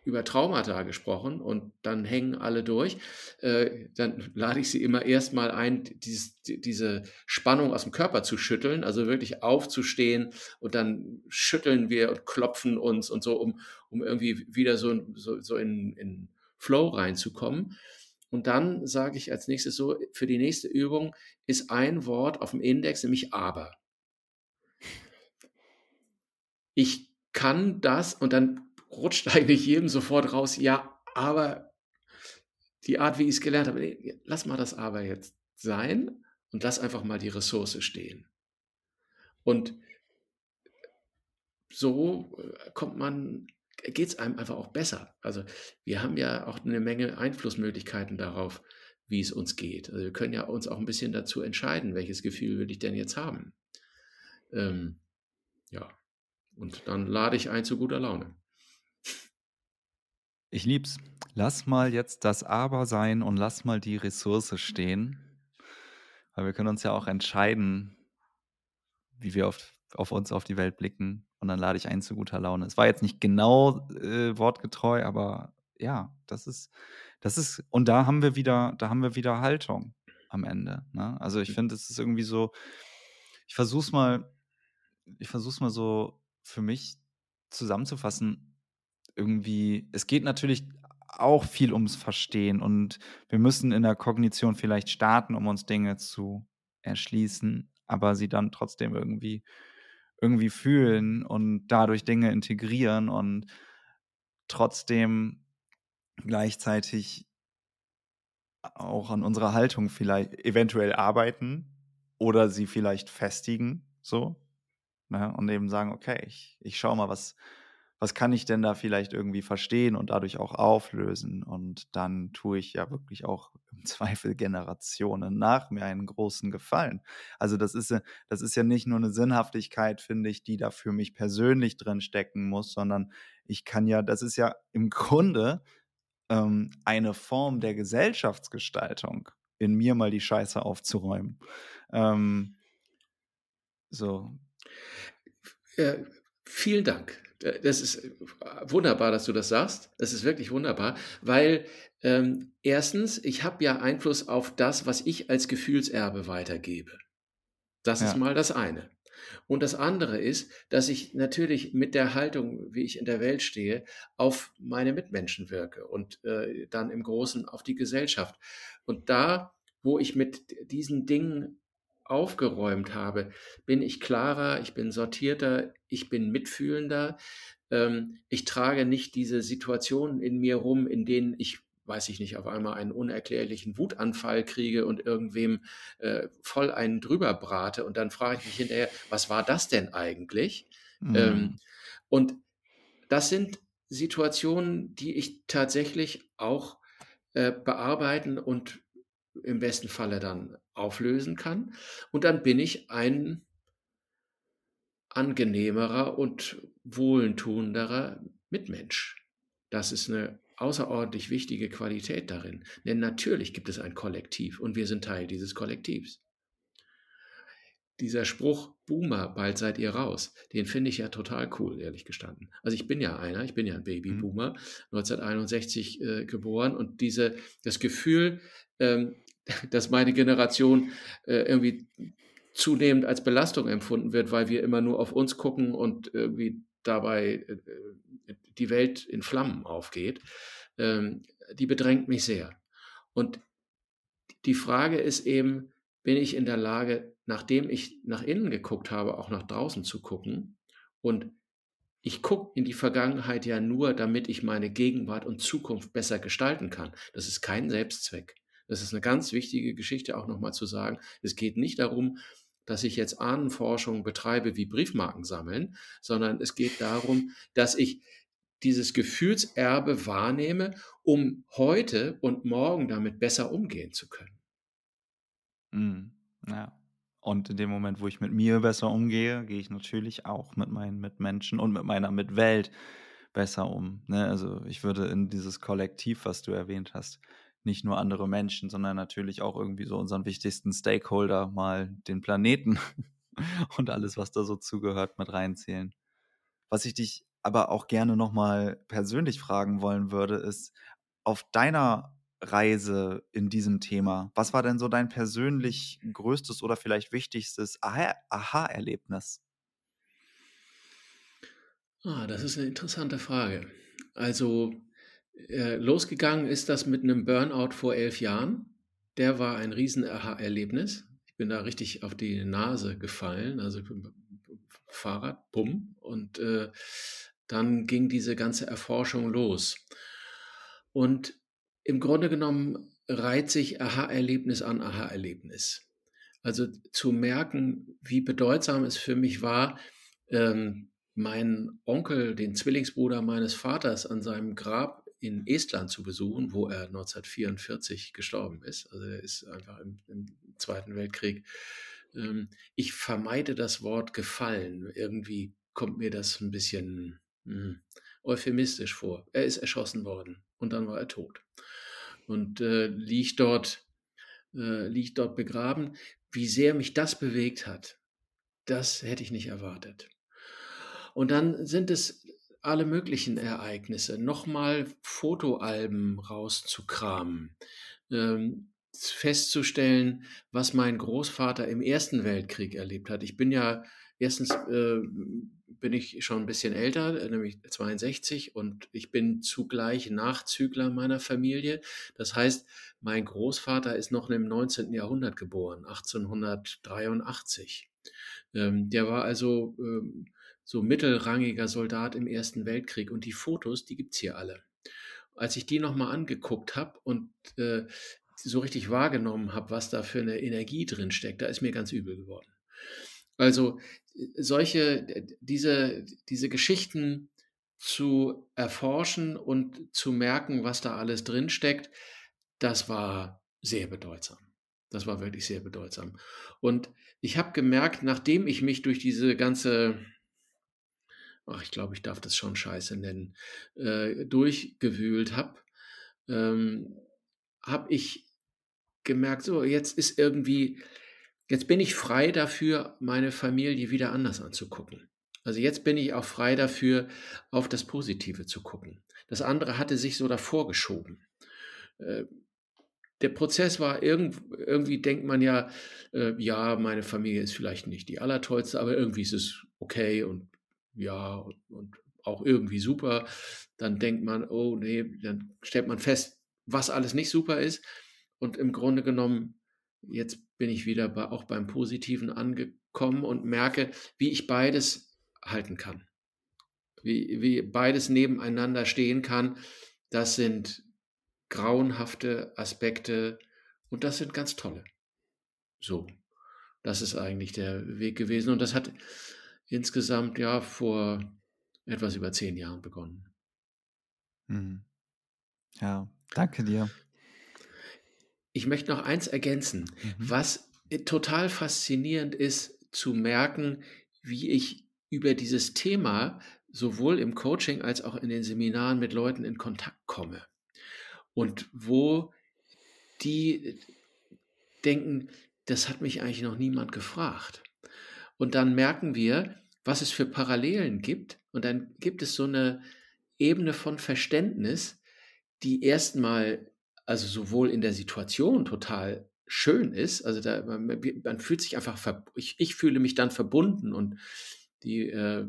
über Traumata gesprochen und dann hängen alle durch. Äh, dann lade ich sie immer erstmal ein, dieses, diese Spannung aus dem Körper zu schütteln, also wirklich aufzustehen und dann schütteln wir und klopfen uns und so, um, um irgendwie wieder so, so, so in, in Flow reinzukommen. Und dann sage ich als nächstes so, für die nächste Übung ist ein Wort auf dem Index, nämlich aber. Ich kann das und dann rutscht [LAUGHS] eigentlich jedem sofort raus, ja, aber die Art, wie ich es gelernt habe, lass mal das aber jetzt sein und lass einfach mal die Ressource stehen. Und so äh, kommt man, geht es einem einfach auch besser. Also wir haben ja auch eine Menge Einflussmöglichkeiten darauf, wie es uns geht. Also wir können ja uns auch ein bisschen dazu entscheiden, welches Gefühl will ich denn jetzt haben. Ähm, ja, und dann lade ich ein zu guter Laune. Ich lieb's. Lass mal jetzt das Aber sein und lass mal die Ressource stehen. Weil wir können uns ja auch entscheiden, wie wir auf, auf uns, auf die Welt blicken. Und dann lade ich ein zu guter Laune. Es war jetzt nicht genau äh, wortgetreu, aber ja, das ist, das ist, und da haben wir wieder, da haben wir wieder Haltung am Ende. Ne? Also ich finde, es ist irgendwie so, ich versuch's mal, ich versuch's mal so für mich zusammenzufassen irgendwie, es geht natürlich auch viel ums Verstehen und wir müssen in der Kognition vielleicht starten, um uns Dinge zu erschließen, aber sie dann trotzdem irgendwie irgendwie fühlen und dadurch Dinge integrieren und trotzdem gleichzeitig auch an unserer Haltung vielleicht eventuell arbeiten oder sie vielleicht festigen, so. Ne? Und eben sagen, okay, ich, ich schaue mal, was, was kann ich denn da vielleicht irgendwie verstehen und dadurch auch auflösen? Und dann tue ich ja wirklich auch [LAUGHS] im Zweifel Generationen nach mir einen großen Gefallen. Also das ist, das ist ja nicht nur eine Sinnhaftigkeit, finde ich, die da für mich persönlich drin stecken muss, sondern ich kann ja, das ist ja im Grunde ähm, eine Form der Gesellschaftsgestaltung, in mir mal die Scheiße aufzuräumen. Ähm, so. Ja, vielen Dank. Das ist äh, wunderbar, dass du das sagst. Das ist wirklich wunderbar, weil ähm, erstens, ich habe ja Einfluss auf das, was ich als Gefühlserbe weitergebe. Das ja. ist mal das eine. Und das andere ist, dass ich natürlich mit der Haltung, wie ich in der Welt stehe, auf meine Mitmenschen wirke und äh, dann im Großen auf die Gesellschaft. Und da, wo ich mit diesen Dingen aufgeräumt habe, bin ich klarer, ich bin sortierter, ich bin mitfühlender. Ähm, ich trage nicht diese Situationen in mir rum, in denen ich weiß ich nicht, auf einmal einen unerklärlichen Wutanfall kriege und irgendwem äh, voll einen drüber brate und dann frage ich mich hinterher, was war das denn eigentlich? Mhm. Ähm, und das sind Situationen, die ich tatsächlich auch äh, bearbeiten und im besten Falle dann auflösen kann. Und dann bin ich ein angenehmerer und wohltuenderer Mitmensch. Das ist eine außerordentlich wichtige Qualität darin. Denn natürlich gibt es ein Kollektiv und wir sind Teil dieses Kollektivs. Dieser Spruch, Boomer, bald seid ihr raus, den finde ich ja total cool, ehrlich gestanden. Also ich bin ja einer, ich bin ja ein Babyboomer, mhm. 1961 äh, geboren und diese, das Gefühl, ähm, dass meine Generation äh, irgendwie zunehmend als Belastung empfunden wird, weil wir immer nur auf uns gucken und irgendwie dabei äh, die Welt in Flammen aufgeht, ähm, die bedrängt mich sehr. Und die Frage ist eben, bin ich in der Lage, nachdem ich nach innen geguckt habe, auch nach draußen zu gucken? Und ich gucke in die Vergangenheit ja nur, damit ich meine Gegenwart und Zukunft besser gestalten kann. Das ist kein Selbstzweck. Das ist eine ganz wichtige Geschichte auch nochmal zu sagen. Es geht nicht darum, dass ich jetzt Ahnenforschung betreibe wie Briefmarken sammeln, sondern es geht darum, dass ich dieses Gefühlserbe wahrnehme, um heute und morgen damit besser umgehen zu können. Mhm. Ja. Und in dem Moment, wo ich mit mir besser umgehe, gehe ich natürlich auch mit meinen Mitmenschen und mit meiner Mitwelt besser um. Ne? Also ich würde in dieses Kollektiv, was du erwähnt hast, nicht nur andere Menschen, sondern natürlich auch irgendwie so unseren wichtigsten Stakeholder mal den Planeten [LAUGHS] und alles, was da so zugehört, mit reinzählen. Was ich dich aber auch gerne nochmal persönlich fragen wollen würde, ist auf deiner Reise in diesem Thema, was war denn so dein persönlich größtes oder vielleicht wichtigstes Aha-Erlebnis? Ah, das ist eine interessante Frage. Also äh, losgegangen ist das mit einem Burnout vor elf Jahren. Der war ein Riesen-Erlebnis. Ich bin da richtig auf die Nase gefallen, also Fahrrad, bumm. Und äh, dann ging diese ganze Erforschung los. Und im Grunde genommen reiht sich Aha-Erlebnis an Aha-Erlebnis. Also zu merken, wie bedeutsam es für mich war, ähm, meinen Onkel, den Zwillingsbruder meines Vaters, an seinem Grab in Estland zu besuchen, wo er 1944 gestorben ist. Also er ist einfach im, im Zweiten Weltkrieg. Ähm, ich vermeide das Wort gefallen. Irgendwie kommt mir das ein bisschen mh, hm, euphemistisch vor. Er ist erschossen worden und dann war er tot und äh, liegt dort äh, liegt dort begraben. Wie sehr mich das bewegt hat, das hätte ich nicht erwartet. Und dann sind es alle möglichen Ereignisse, nochmal Fotoalben rauszukramen, ähm, festzustellen, was mein Großvater im Ersten Weltkrieg erlebt hat. Ich bin ja erstens äh, bin ich schon ein bisschen älter, nämlich 62, und ich bin zugleich Nachzügler meiner Familie. Das heißt, mein Großvater ist noch im 19. Jahrhundert geboren, 1883. Ähm, der war also ähm, so mittelrangiger Soldat im Ersten Weltkrieg und die Fotos, die gibt es hier alle. Als ich die nochmal angeguckt habe und äh, so richtig wahrgenommen habe, was da für eine Energie drin steckt, da ist mir ganz übel geworden. Also solche, diese, diese Geschichten zu erforschen und zu merken, was da alles drin steckt, das war sehr bedeutsam. Das war wirklich sehr bedeutsam. Und ich habe gemerkt, nachdem ich mich durch diese ganze, ach, ich glaube, ich darf das schon Scheiße nennen, äh, durchgewühlt habe, ähm, habe ich gemerkt, so, jetzt ist irgendwie, Jetzt bin ich frei dafür, meine Familie wieder anders anzugucken. Also jetzt bin ich auch frei dafür, auf das Positive zu gucken. Das andere hatte sich so davor geschoben. Äh, der Prozess war irgendwie, denkt man ja, äh, ja, meine Familie ist vielleicht nicht die allertollste, aber irgendwie ist es okay und ja, und, und auch irgendwie super. Dann denkt man, oh nee, dann stellt man fest, was alles nicht super ist. Und im Grunde genommen jetzt bin ich wieder bei, auch beim Positiven angekommen und merke, wie ich beides halten kann. Wie, wie beides nebeneinander stehen kann. Das sind grauenhafte Aspekte und das sind ganz tolle. So, das ist eigentlich der Weg gewesen und das hat insgesamt ja vor etwas über zehn Jahren begonnen. Mhm. Ja, danke dir. Ich möchte noch eins ergänzen, mhm. was äh, total faszinierend ist zu merken, wie ich über dieses Thema sowohl im Coaching als auch in den Seminaren mit Leuten in Kontakt komme und wo die denken, das hat mich eigentlich noch niemand gefragt. Und dann merken wir, was es für Parallelen gibt. Und dann gibt es so eine Ebene von Verständnis, die erstmal also sowohl in der Situation total schön ist, also da, man, man fühlt sich einfach, ich, ich, fühle mich dann verbunden und die äh,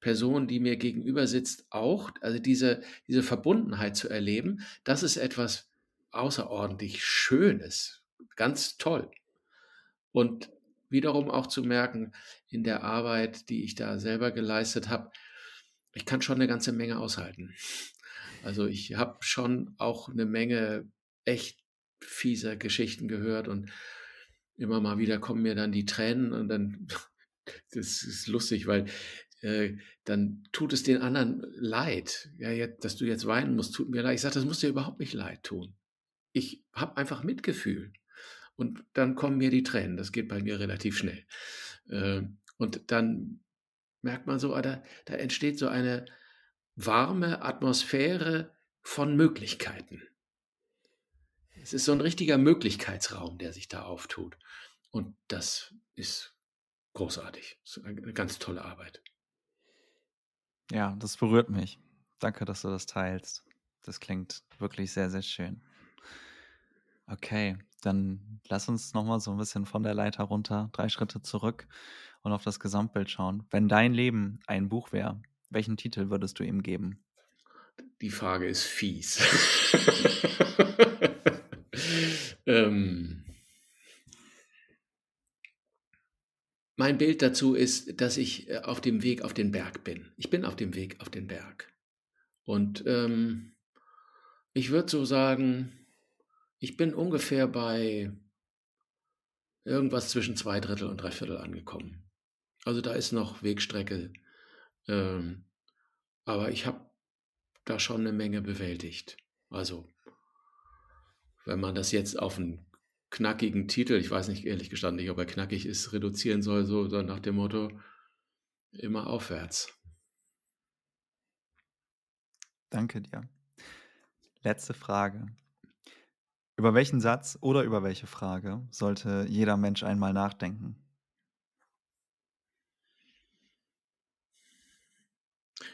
Person, die mir gegenüber sitzt, auch, also diese, diese Verbundenheit zu erleben, das ist etwas außerordentlich Schönes, ganz toll. Und wiederum auch zu merken, in der Arbeit, die ich da selber geleistet habe, ich kann schon eine ganze Menge aushalten. Also ich habe schon auch eine Menge echt fieser Geschichten gehört und immer mal wieder kommen mir dann die Tränen und dann, [LAUGHS] das ist lustig, weil äh, dann tut es den anderen leid. Ja, jetzt, dass du jetzt weinen musst, tut mir leid. Ich sage, das muss dir überhaupt nicht leid tun. Ich habe einfach Mitgefühl. Und dann kommen mir die Tränen. Das geht bei mir relativ schnell. Äh, und dann merkt man so, ah, da, da entsteht so eine warme Atmosphäre von Möglichkeiten. Es ist so ein richtiger Möglichkeitsraum, der sich da auftut. Und das ist großartig. Das ist eine ganz tolle Arbeit. Ja, das berührt mich. Danke, dass du das teilst. Das klingt wirklich sehr, sehr schön. Okay, dann lass uns nochmal so ein bisschen von der Leiter runter, drei Schritte zurück und auf das Gesamtbild schauen. Wenn dein Leben ein Buch wäre, welchen Titel würdest du ihm geben? Die Frage ist fies. [LAUGHS] ähm, mein Bild dazu ist, dass ich äh, auf dem Weg auf den Berg bin. Ich bin auf dem Weg auf den Berg. Und ähm, ich würde so sagen, ich bin ungefähr bei irgendwas zwischen zwei Drittel und drei Viertel angekommen. Also da ist noch Wegstrecke. Ähm, aber ich habe da schon eine Menge bewältigt. Also, wenn man das jetzt auf einen knackigen Titel, ich weiß nicht ehrlich gestanden nicht, ob er knackig ist, reduzieren soll, so nach dem Motto, immer aufwärts. Danke dir. Letzte Frage. Über welchen Satz oder über welche Frage sollte jeder Mensch einmal nachdenken?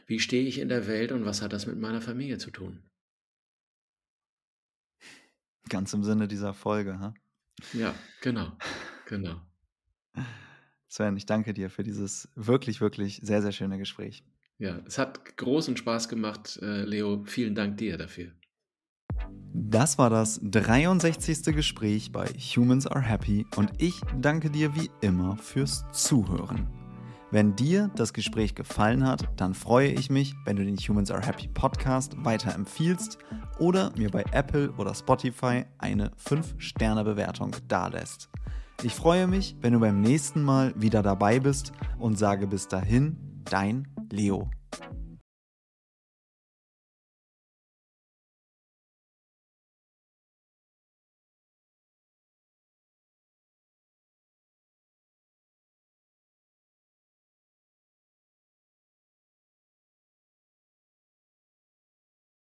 Wie stehe ich in der Welt und was hat das mit meiner Familie zu tun? Ganz im Sinne dieser Folge, ha? Ja, genau, [LAUGHS] genau. Sven, ich danke dir für dieses wirklich, wirklich sehr, sehr schöne Gespräch. Ja, es hat großen Spaß gemacht, äh, Leo. Vielen Dank dir dafür. Das war das 63. Gespräch bei Humans Are Happy und ich danke dir wie immer fürs Zuhören. Wenn dir das Gespräch gefallen hat, dann freue ich mich, wenn du den Humans Are Happy Podcast weiterempfiehlst oder mir bei Apple oder Spotify eine 5-Sterne-Bewertung dalässt. Ich freue mich, wenn du beim nächsten Mal wieder dabei bist und sage bis dahin, dein Leo.